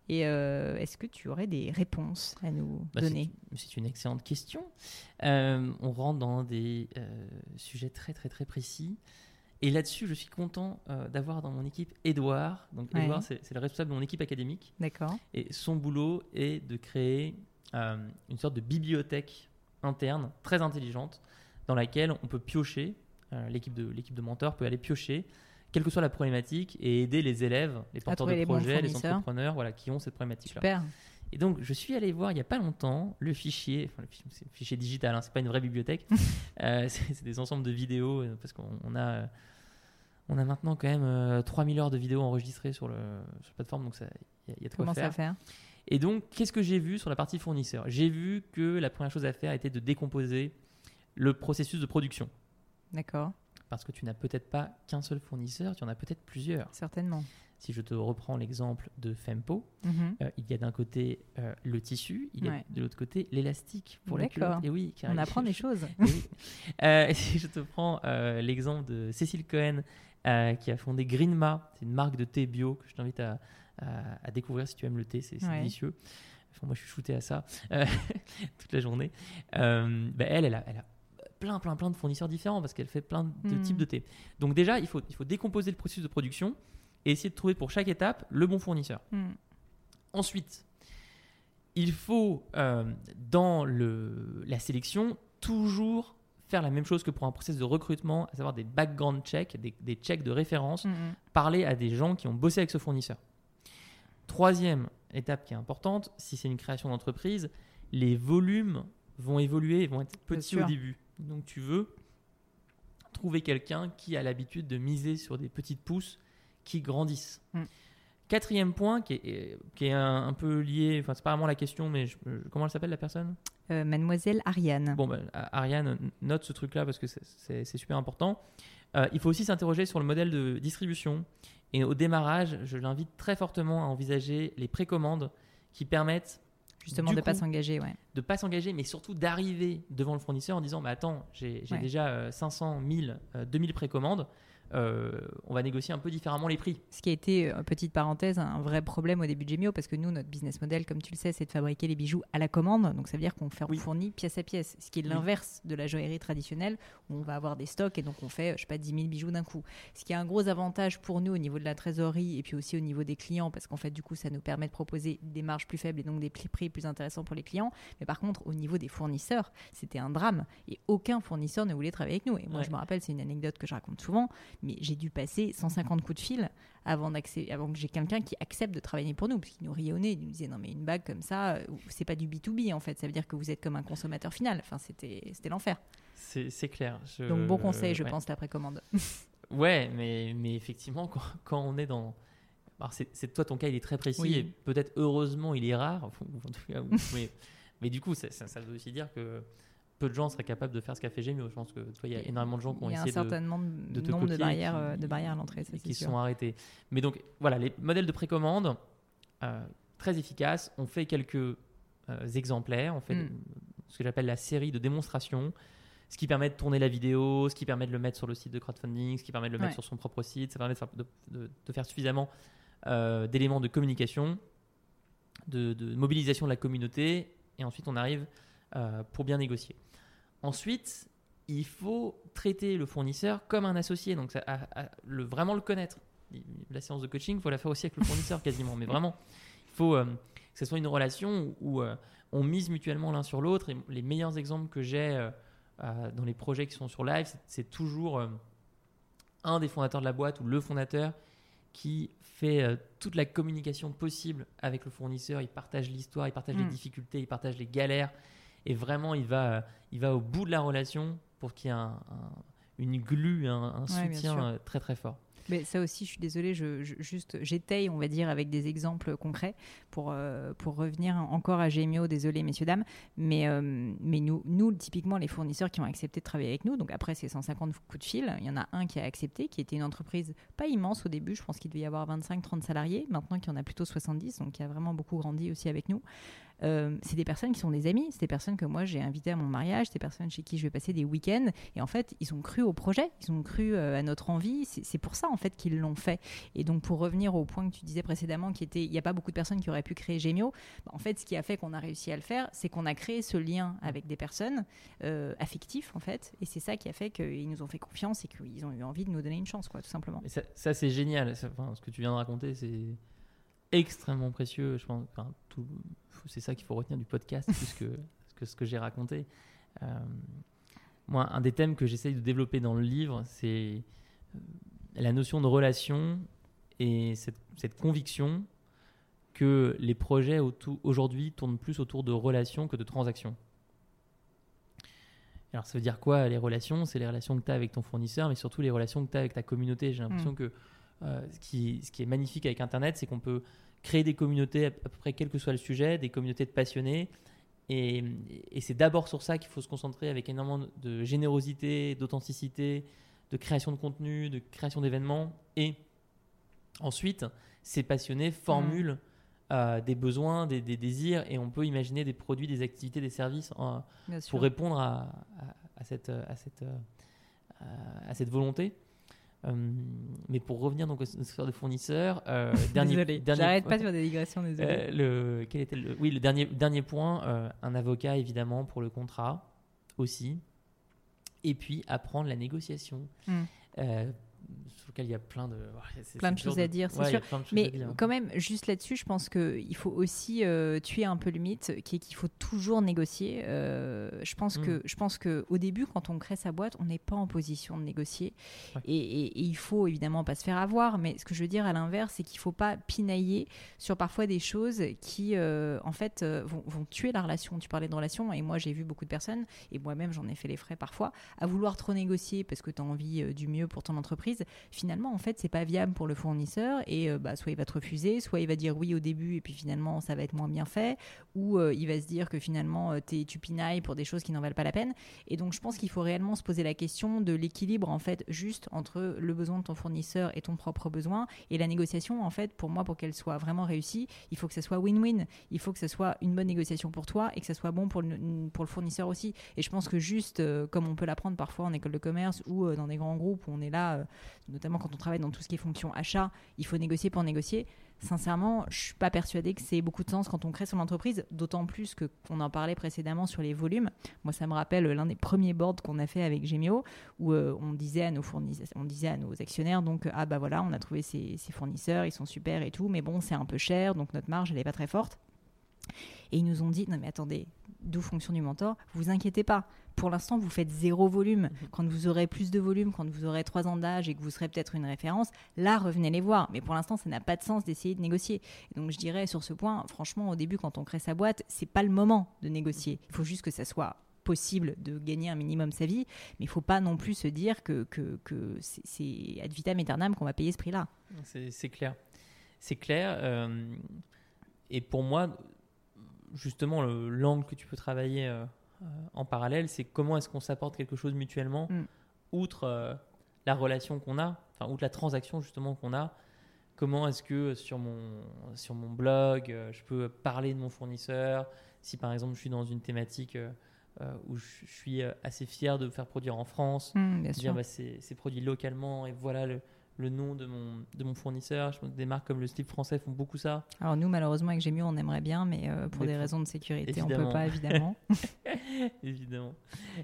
Et euh, est-ce que tu aurais des réponses à nous Bah, donner? c'est- C'est une excellente question. Euh, on rentre dans des euh, sujets très très très précis. Et là-dessus, je suis content euh, d'avoir dans mon équipe Edouard. Donc Ouais. Edouard, c'est le responsable de mon équipe académique. D'accord. Et son boulot est de créer euh, une sorte de bibliothèque interne très intelligente dans laquelle on peut piocher, euh, l'équipe de, l'équipe de mentors peut aller piocher, quelle que soit la problématique, et aider les élèves, les porteurs de projets, les entrepreneurs voilà, qui ont cette problématique-là. Super. Et donc, je suis allé voir il n'y a pas longtemps le fichier, enfin, le fichier, c'est un fichier digital, hein, c'est pas une vraie bibliothèque, Euh, c'est c'est des ensembles de vidéos, euh, parce qu'on on a, euh, on a maintenant quand même euh, 3000 heures de vidéos enregistrées sur, le, sur la plateforme, donc il y, y a de quoi faire. faire? Et donc, qu'est-ce que j'ai vu sur la partie fournisseur? J'ai vu que la première chose à faire était de décomposer le processus de production. D'accord. Parce que tu n'as peut-être pas qu'un seul fournisseur, tu en as peut-être plusieurs. Certainement. Si je te reprends l'exemple de Fempo, Mhm. euh, il y a d'un côté euh, le tissu, il y a Ouais. de l'autre côté l'élastique pour la culotte. Et oui, car On apprend des choses. Et oui. Euh, si je te prends l'exemple de Cécile Cohen, qui a fondé Greenma, c'est une marque de thé bio que je t'invite à, à- à découvrir si tu aimes le thé, c'est Ouais. délicieux. Enfin, moi, je suis shooté à ça toute la journée. Bah, elle, elle a, elle a plein, plein, plein de fournisseurs différents parce qu'elle fait plein de Hmm. types de thé. Donc déjà, il faut, il faut décomposer le processus de production et essayer de trouver pour chaque étape le bon fournisseur. Hmm. Ensuite, il faut, euh, dans le, la sélection, toujours faire la même chose que pour un process de recrutement, à savoir des background checks, des, des checks de référence, Mm, mm. parler à des gens qui ont bossé avec ce fournisseur. Troisième étape qui est importante, si c'est une création d'entreprise, les volumes vont évoluer et vont être petits au début. Donc tu veux trouver quelqu'un qui a l'habitude de miser sur des petites pousses qui grandissent. Mm. Quatrième point qui est, qui est un, un peu lié, enfin c'est pas vraiment la question, mais je- comment elle s'appelle la personne? Euh, Mademoiselle Ariane. Bon, ben, Ariane note ce truc-là parce que c'est- super important. Euh, il faut aussi s'interroger sur le modèle de distribution. Et au démarrage, je l'invite très fortement à envisager les précommandes qui permettent Justement, de ne pas s'engager, ouais. de pas s'engager, mais surtout d'arriver devant le fournisseur en disant bah, Attends, j'ai Ouais. déjà euh, 500, 1000, euh, 2000 précommandes. Euh, on va négocier un peu différemment les prix. Ce qui a été, euh, petite parenthèse, un vrai problème au début de Gemio, parce que nous, notre business model, comme tu le sais, c'est de fabriquer les bijoux à la commande. Donc ça veut dire qu'on Oui. fournit pièce à pièce, ce qui est Oui. l'inverse de la joaillerie traditionnelle, où on va avoir des stocks et donc on fait, je sais pas, 10 000 bijoux d'un coup. Ce qui est un gros avantage pour nous au niveau de la trésorerie et puis aussi au niveau des clients, parce qu'en fait, du coup, ça nous permet de proposer des marges plus faibles et donc des prix prix plus intéressants pour les clients. Mais par contre, au niveau des fournisseurs, c'était un drame et aucun fournisseur ne voulait travailler avec nous. Et moi, Ouais. je me rappelle, c'est une anecdote que je raconte souvent, mais j'ai dû passer 150 coups de fil avant, avant que j'ai quelqu'un qui accepte de travailler pour nous, parce qu'il nous nez, il nous disait non mais une bague comme ça, euh, c'est pas du B2B en fait, ça veut dire que vous êtes comme un consommateur final, enfin c'était l'enfer. C'est clair. Je- Donc bon conseil je ouais. pense la précommande. Ouais, mais, mais effectivement, quand, quand on est dans. Alors, c'est toi, ton cas, il est très précis Oui. et peut-être heureusement, il est rare. ou en tout cas, ou- mais, mais du coup, ça, ça- ça veut aussi dire que peu de gens seraient capables de faire ce qu'a fait Gemio. Je pense que toi, il y a énormément de gens qui ont Il y a un essayé de, de te nombre de barrières, euh, de barrières à l'entrée, c'est qui sûr. sont arrêtés. Mais donc, voilà, les modèles de précommande, euh, très efficaces. On fait quelques euh, exemplaires. On fait Mm. ce que j'appelle la série de démonstrations. Ce qui permet de tourner la vidéo, ce qui permet de le mettre sur le site de crowdfunding, ce qui permet de le mettre sur son propre site, ça permet de faire, de- de- de faire suffisamment euh, d'éléments de communication, de mobilisation de la communauté, et ensuite on arrive euh, pour bien négocier. Ensuite, il faut traiter le fournisseur comme un associé, donc ça- à- à- le, vraiment le connaître. La séance de coaching, il faut la faire aussi avec le fournisseur quasiment, mais vraiment, il faut euh, que ce soit une relation où, où, euh, on mise mutuellement l'un sur l'autre. Et les meilleurs exemples que j'ai dans les projets qui sont sur live, c'est- toujours un des fondateurs de la boîte ou le fondateur qui fait toute la communication possible avec le fournisseur. Il partage l'histoire, il partage les Mm. difficultés, il partage les galères. Et vraiment, il va, il va au bout de la relation pour qu'il y ait un- un- une glue, un, un Ouais, bien soutien euh, très très fort. Mais ça aussi, je suis désolée, je, je- juste j'étaye, on va dire, avec des exemples concrets pour, euh, pour revenir encore à Gemio, désolé messieurs, dames, mais, euh, mais nous, nous, typiquement, les fournisseurs qui ont accepté de travailler avec nous, donc après ces 150 coups de fil, il y en a un qui a accepté, qui était une entreprise pas immense au début, je pense qu'il devait y avoir 25-30 salariés, maintenant qu'il y en a plutôt 70, donc qui a vraiment beaucoup grandi aussi avec nous. Euh, c'est des personnes qui sont des amis, c'est des personnes que moi j'ai invitées à mon mariage, c'est des personnes chez qui je vais passer des week-ends. Et en fait, ils ont cru au projet, ils ont cru euh, à notre envie. C'est pour ça en fait qu'ils l'ont fait. Et donc pour revenir au point que tu disais précédemment, qui était, il n'y a pas beaucoup de personnes qui auraient pu créer Gemio. bah, en fait, ce qui a fait qu'on a réussi à le faire, c'est qu'on a créé ce lien avec des personnes euh, affectives en fait. Et c'est ça qui a fait qu'ils nous ont fait confiance et qu'ils ont eu envie de nous donner une chance, quoi, tout simplement. Et ça, c'est génial. Ce que tu viens de raconter, c'est extrêmement précieux. Je pense, enfin, c'est ça qu'il faut retenir du podcast plus que, que ce que j'ai raconté. Euh, moi, un des thèmes que j'essaye de développer dans le livre, c'est euh, la notion de relation et cette, cette conviction que les projets aujourd'hui tournent plus autour de relations que de transactions. Alors ça veut dire quoi les relations? C'est les relations que tu as avec ton fournisseur, mais surtout les relations que tu as avec ta communauté. J'ai l'impression Mm. que ce, qui, ce qui est magnifique avec Internet, c'est qu'on peut créer des communautés à, peu près quel que soit le sujet, des communautés de passionnés. Et, et c'est d'abord sur ça qu'il faut se concentrer avec énormément de générosité, d'authenticité, de création de contenu, de création d'événements. Et ensuite, ces passionnés formulent euh, des besoins, des, des désirs, et on peut imaginer des produits, des activités, des services en- pour répondre à, à- à cette, à, cette, euh, à cette volonté. Euh, mais pour revenir donc aux histoires de fournisseurs, euh, dernier, Désolée, dernier j'arrête point- pas sur des digressions, désolé. euh, le, quel était le, oui, le dernier, dernier point, un avocat évidemment pour le contrat aussi. Et puis apprendre la négociation. Mm. Euh, sur lequel il y a plein de, Plein de choses à dire, c'est sûr. Mais quand même, juste là-dessus, je pense qu'il faut aussi euh, tuer un peu le mythe qui est qu'il faut toujours négocier. Euh, je pense Mm. que je pense que au début, quand on crée sa boîte, on n'est pas en position de négocier. Ouais. Et, et- et il faut évidemment pas se faire avoir. Mais ce que je veux dire à l'inverse, c'est qu'il faut pas pinailler sur parfois des choses qui, euh, en fait, vont, vont tuer la relation. Tu parlais de relation, et moi j'ai vu beaucoup de personnes, et moi-même j'en ai fait les frais parfois, à vouloir trop négocier parce que tu as envie du mieux pour ton entreprise. Finalement, en fait, c'est pas viable pour le fournisseur, et euh, bah, soit il va te refuser, soit il va dire oui au début, et puis finalement ça va être moins bien fait, ou euh, il va se dire que finalement euh, t'es- tu pinailles pour des choses qui n'en valent pas la peine. Et donc je pense qu'il faut réellement se poser la question de l'équilibre en fait juste entre le besoin de ton fournisseur et ton propre besoin et la négociation en fait pour moi pour qu'elle soit vraiment réussie il faut que ça soit win-win il faut que ça soit une bonne négociation pour toi et que ça soit bon pour le, fournisseur aussi et je pense que juste comme on peut l'apprendre parfois en école de commerce ou dans des grands groupes où on est là notamment quand on travaille dans tout ce qui est fonction achat il faut négocier pour négocier Sincèrement, je suis pas persuadée que c'est beaucoup de sens quand on crée son entreprise, d'autant plus que on en parlait précédemment sur les volumes. Moi, ça me rappelle l'un des premiers boards qu'on a fait avec Gemio, où euh, on disait à nos on disait à nos actionnaires, donc ah bah voilà, on a trouvé ces, ces fournisseurs, ils sont super et tout, mais bon, c'est un peu cher, donc notre marge elle est pas très forte. Et ils nous ont dit non mais attendez, d'où fonction du mentor, vous inquiétez pas. Pour l'instant, vous faites zéro volume. Quand vous aurez plus de volume, quand vous aurez trois ans d'âge et que vous serez peut-être une référence, là, revenez les voir. Mais pour l'instant, ça n'a pas de sens d'essayer de négocier. Et donc, je dirais sur ce point, franchement, au début, quand on crée sa boîte, c'est pas le moment de négocier. Il faut juste que ça soit possible de gagner un minimum sa vie, mais il faut pas non plus se dire que, que, que c'est- ad vitam aeternam qu'on va payer ce prix-là. C'est clair. C'est clair. euh, et pour moi, justement, le- l'angle que tu peux travailler euh, en parallèle, c'est comment est-ce qu'on s'apporte quelque chose mutuellement, Mm. outre euh, la relation qu'on a, enfin, outre la transaction justement qu'on a. Comment est-ce que sur mon, sur mon blog, euh, je peux parler de mon fournisseur? Si par exemple, je suis dans une thématique euh, euh, où je suis euh, assez fier de faire produire en France, bien dire bah, c'est produit localement et voilà le, le nom de mon, de mon fournisseur. Je pense que des marques comme le slip français font beaucoup ça. Alors nous, malheureusement, avec Gemio, on aimerait bien, mais euh, pour Mais des raisons de sécurité, on Évidemment. peut pas, évidemment. Évidemment.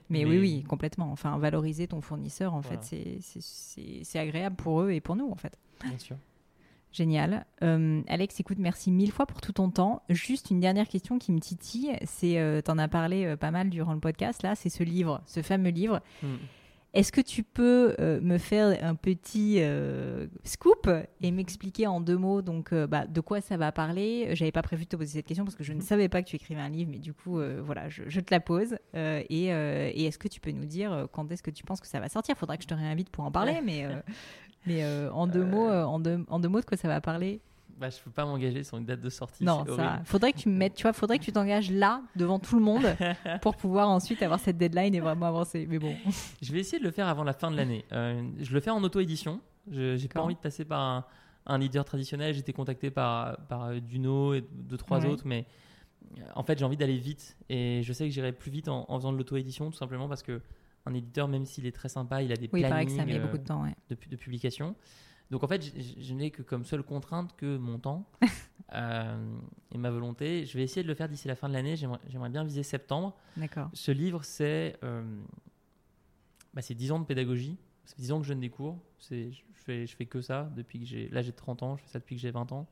Mais, oui, oui, complètement. Enfin, valoriser ton fournisseur, en Voilà. fait, c'est- agréable pour eux et pour nous, en fait. Bien sûr. Génial. Euh, Alex, écoute, merci mille fois pour tout ton temps. Juste une dernière question qui me titille, c'est, euh, t'en as parlé euh, pas mal durant le podcast, là, c'est ce livre, ce fameux livre. Mm. Est-ce que tu peux euh, me faire un petit euh, scoop et m'expliquer en deux mots donc euh, bah, de quoi ça va parler? J'avais pas prévu de te poser cette question parce que je ne savais pas que tu écrivais un livre, mais du coup voilà, je, je te la pose. Et et est-ce que tu peux nous dire quand est-ce que tu penses que ça va sortir? Faudra que je te réinvite pour en parler, mais mais en deux mots, en deux en deux mots de quoi ça va parler? Bah, je peux pas m'engager sur une date de sortie. Non, ça. Faudrait que tu me mettes, tu vois, faudrait que tu t'engages là devant tout le monde pour pouvoir ensuite avoir cette deadline et vraiment avancer. Mais bon. Je vais essayer de le faire avant la fin de l'année. Euh, je le fais en auto-édition. Je n'ai pas envie de passer par un, un leader traditionnel. J'ai été contacté par, par euh, Duno et deux, trois Ouais. autres, mais euh, en fait, j'ai envie d'aller vite. Et je sais que j'irai plus vite en, en faisant de l'auto-édition, tout simplement parce que un éditeur, même s'il est très sympa, il a des Oui, il paraît que ça plannings met euh, beaucoup de temps, ouais. de, pu- de publication. Donc en fait, je, n'ai que comme seule contrainte que mon temps euh, et ma volonté. Je vais essayer de le faire d'ici la fin de l'année. J'aimerais bien viser septembre. D'accord. Ce livre, c'est euh, bah, c'est 10 ans de pédagogie. Ça fait 10 ans que je donne des cours. C'est- Je fais, je fais que ça depuis que j'ai. Là, j'ai 30 ans. Je fais ça depuis que j'ai 20 ans.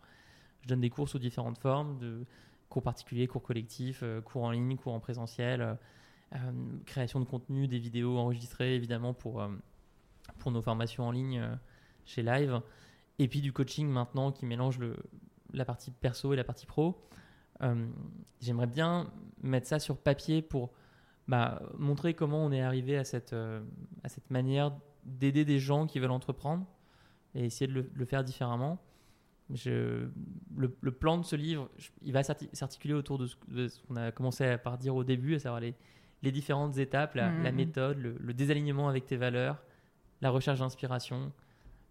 Je donne des cours sous différentes formes de cours particuliers, cours collectifs, euh, cours en ligne, cours en présentiel, euh, création de contenu, des vidéos enregistrées évidemment pour, pour nos formations en ligne chez Live. Et puis du coaching maintenant qui mélange le, la partie perso et la partie pro. Euh, J'aimerais bien mettre ça sur papier pour bah, montrer comment on est arrivé à cette, euh, à cette manière d'aider des gens qui veulent entreprendre et essayer de le, faire différemment. Je, le, le plan de ce livre, je- il va s'arti- s'articuler autour de ce, qu'on a commencé à- par dire au début, à savoir les, les différentes étapes, la, la méthode, le, le désalignement avec tes valeurs, la recherche d'inspiration,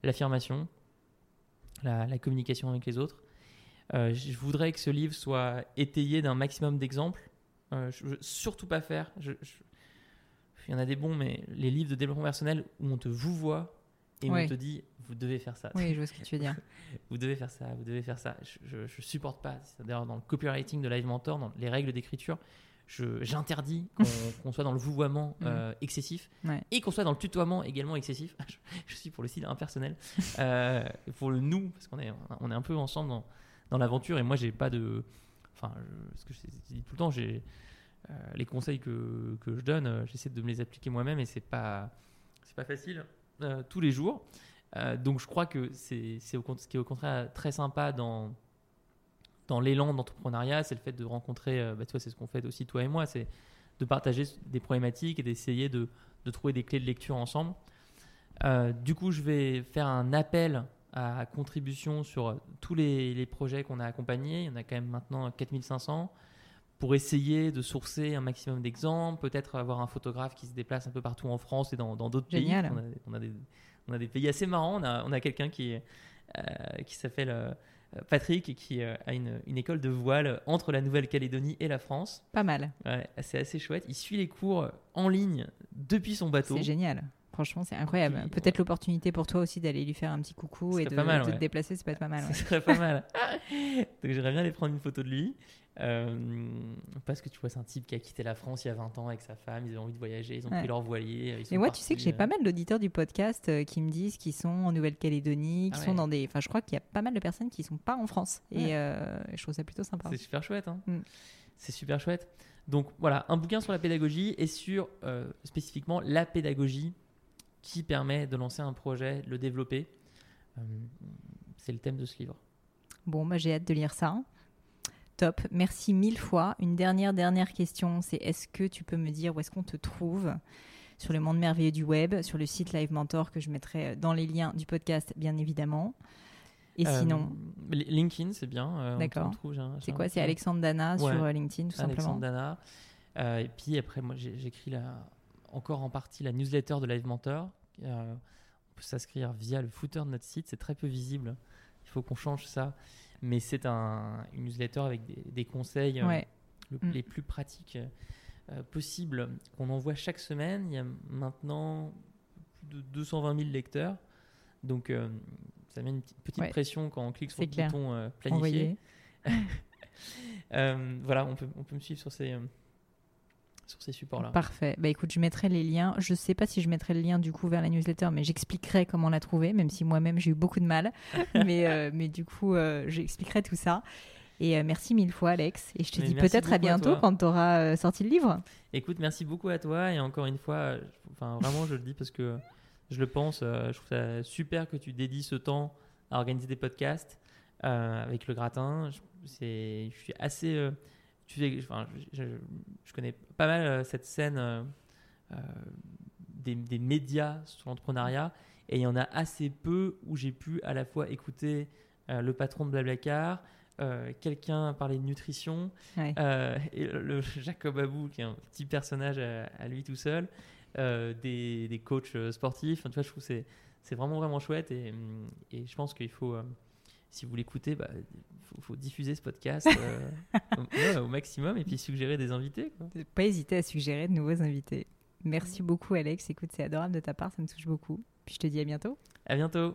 l'affirmation, la, la communication avec les autres. Euh, je voudrais que ce livre soit étayé d'un maximum d'exemples. Euh, je veux surtout pas faire. je- je- il y en a des bons, mais les livres de développement personnel où on te vous voit et Oui. on te dit vous devez faire ça. Oui, je vois ce que tu veux dire. Vous devez faire ça, vous devez faire ça. Je, je, je supporte pas. D'ailleurs, dans le copywriting de Live Mentor, dans les règles d'écriture, je- j'interdis qu'on soit dans le vouvoiement Mm. euh, excessif Ouais. et qu'on soit dans le tutoiement également excessif. je, je suis pour le style impersonnel, euh, pour le nous, parce qu'on est, on est un peu ensemble dans, dans l'aventure et moi j'ai pas de. Enfin, je- ce que je dis tout le temps, j'ai. euh, les conseils que, que je donne, euh, j'essaie de me les appliquer moi-même et c'est pas, c'est pas facile tous les jours. Donc je crois que c'est ce qui est au contraire très sympa dans, dans l'élan d'entrepreneuriat, c'est le fait de rencontrer, euh, bah, tu vois, c'est ce qu'on fait aussi toi et moi, c'est de partager des problématiques et d'essayer de, de trouver des clés de lecture ensemble. Euh, du coup, je vais faire un appel à contribution sur euh, tous les, les projets qu'on a accompagnés. Il y en a quand même maintenant 4500 pour essayer de sourcer un maximum d'exemples, peut-être avoir un photographe qui se déplace un peu partout en France et dans d'autres pays. On a, on a des, on a des pays assez marrants. On a, on a quelqu'un qui, euh, qui s'appelle euh, Patrick et qui euh, a une, une école de voile entre la Nouvelle-Calédonie et la France. Pas mal. Ouais, c'est assez chouette. Il suit les cours en ligne depuis son bateau. C'est génial. Franchement, c'est incroyable. Peut-être l'opportunité pour toi aussi d'aller lui faire un petit coucou et de, mal, de ouais. te déplacer, ça peut être pas mal. Ce serait pas mal. Donc j'aimerais bien aller prendre une photo de lui. Euh, parce que tu vois, c'est un type qui a quitté la France il y a 20 ans avec sa femme. Ils avaient envie de voyager. Ils ont Ouais. pris leur voilier. ils sont Mais moi, tu sais que j'ai euh, pas mal d'auditeurs du podcast euh, qui me disent qu'ils sont en Nouvelle-Calédonie, qui Ah sont dans des. Enfin, je crois qu'il y a pas mal de personnes qui sont pas en France. Ouais. Et je trouve ça plutôt sympa. C'est super chouette. hein. Mm. C'est super chouette. Donc voilà, un bouquin sur la pédagogie et sur spécifiquement la pédagogie qui permet de lancer un projet, de le développer. C'est le thème de ce livre. Bon, bah, j'ai hâte de lire ça. Top. Merci mille fois. Une dernière, dernière question, c'est est-ce que tu peux me dire où est-ce qu'on te trouve sur le monde merveilleux du web, sur le site Live Mentor que je mettrai dans les liens du podcast, bien évidemment. Et Euh, sinon, Li- LinkedIn, c'est bien. euh, D'accord. c'est quoi? C'est Alexandre Dana Ouais. sur euh, LinkedIn, tout Alexandre simplement. Dana. Euh, et puis après, moi, j'écris encore en partie la newsletter de Live Mentor. Euh, on peut s'inscrire via le footer de notre site. C'est très peu visible. Il faut qu'on change ça. Mais c'est un, une newsletter avec des, des conseils euh, Ouais. le- Mm. les plus pratiques euh, possibles qu'on envoie chaque semaine. Il y a maintenant plus de 220 000 lecteurs. Donc, euh, ça met une petite- Ouais. pression quand on clique sur le clair. bouton euh, planifier. Euh, voilà, on peut, on peut me suivre sur ces, euh, sur ces supports-là. Parfait. Bah écoute, je mettrai les liens. Je sais pas si je mettrai le lien du coup vers la newsletter, mais j'expliquerai comment la trouver, même si moi-même j'ai eu beaucoup de mal. mais, euh, mais du coup, euh, j'expliquerai tout ça. Et euh, merci mille fois, Alex. Et je te Mais dis peut-être à bientôt quand tu auras sorti le livre. Écoute, merci beaucoup à toi et encore une fois, enfin vraiment, je le dis parce que je le pense. je trouve ça super que tu dédies ce temps à organiser des podcasts avec le gratin. Je, je suis assez, tu sais, enfin, je, je- je connais pas mal euh, cette scène euh, euh, des, des médias sur l'entrepreneuriat et il y en a assez peu où j'ai pu à la fois écouter le patron de Blablacar. quelqu'un parler de nutrition, Ouais. et le, le Jacob Abou, qui est un petit personnage à, à lui tout seul, des, des coachs sportifs. Enfin, tu vois, je trouve que c'est, vraiment, vraiment chouette. Et, et je pense qu'il faut, si vous l'écoutez, bah, il faut, faut diffuser ce podcast euh, au, ouais, au maximum et puis suggérer des invités. quoi. Pas hésiter à suggérer de nouveaux invités. Merci beaucoup, Alex. Écoute, c'est adorable de ta part, ça me touche beaucoup. Puis je te dis à bientôt. À bientôt.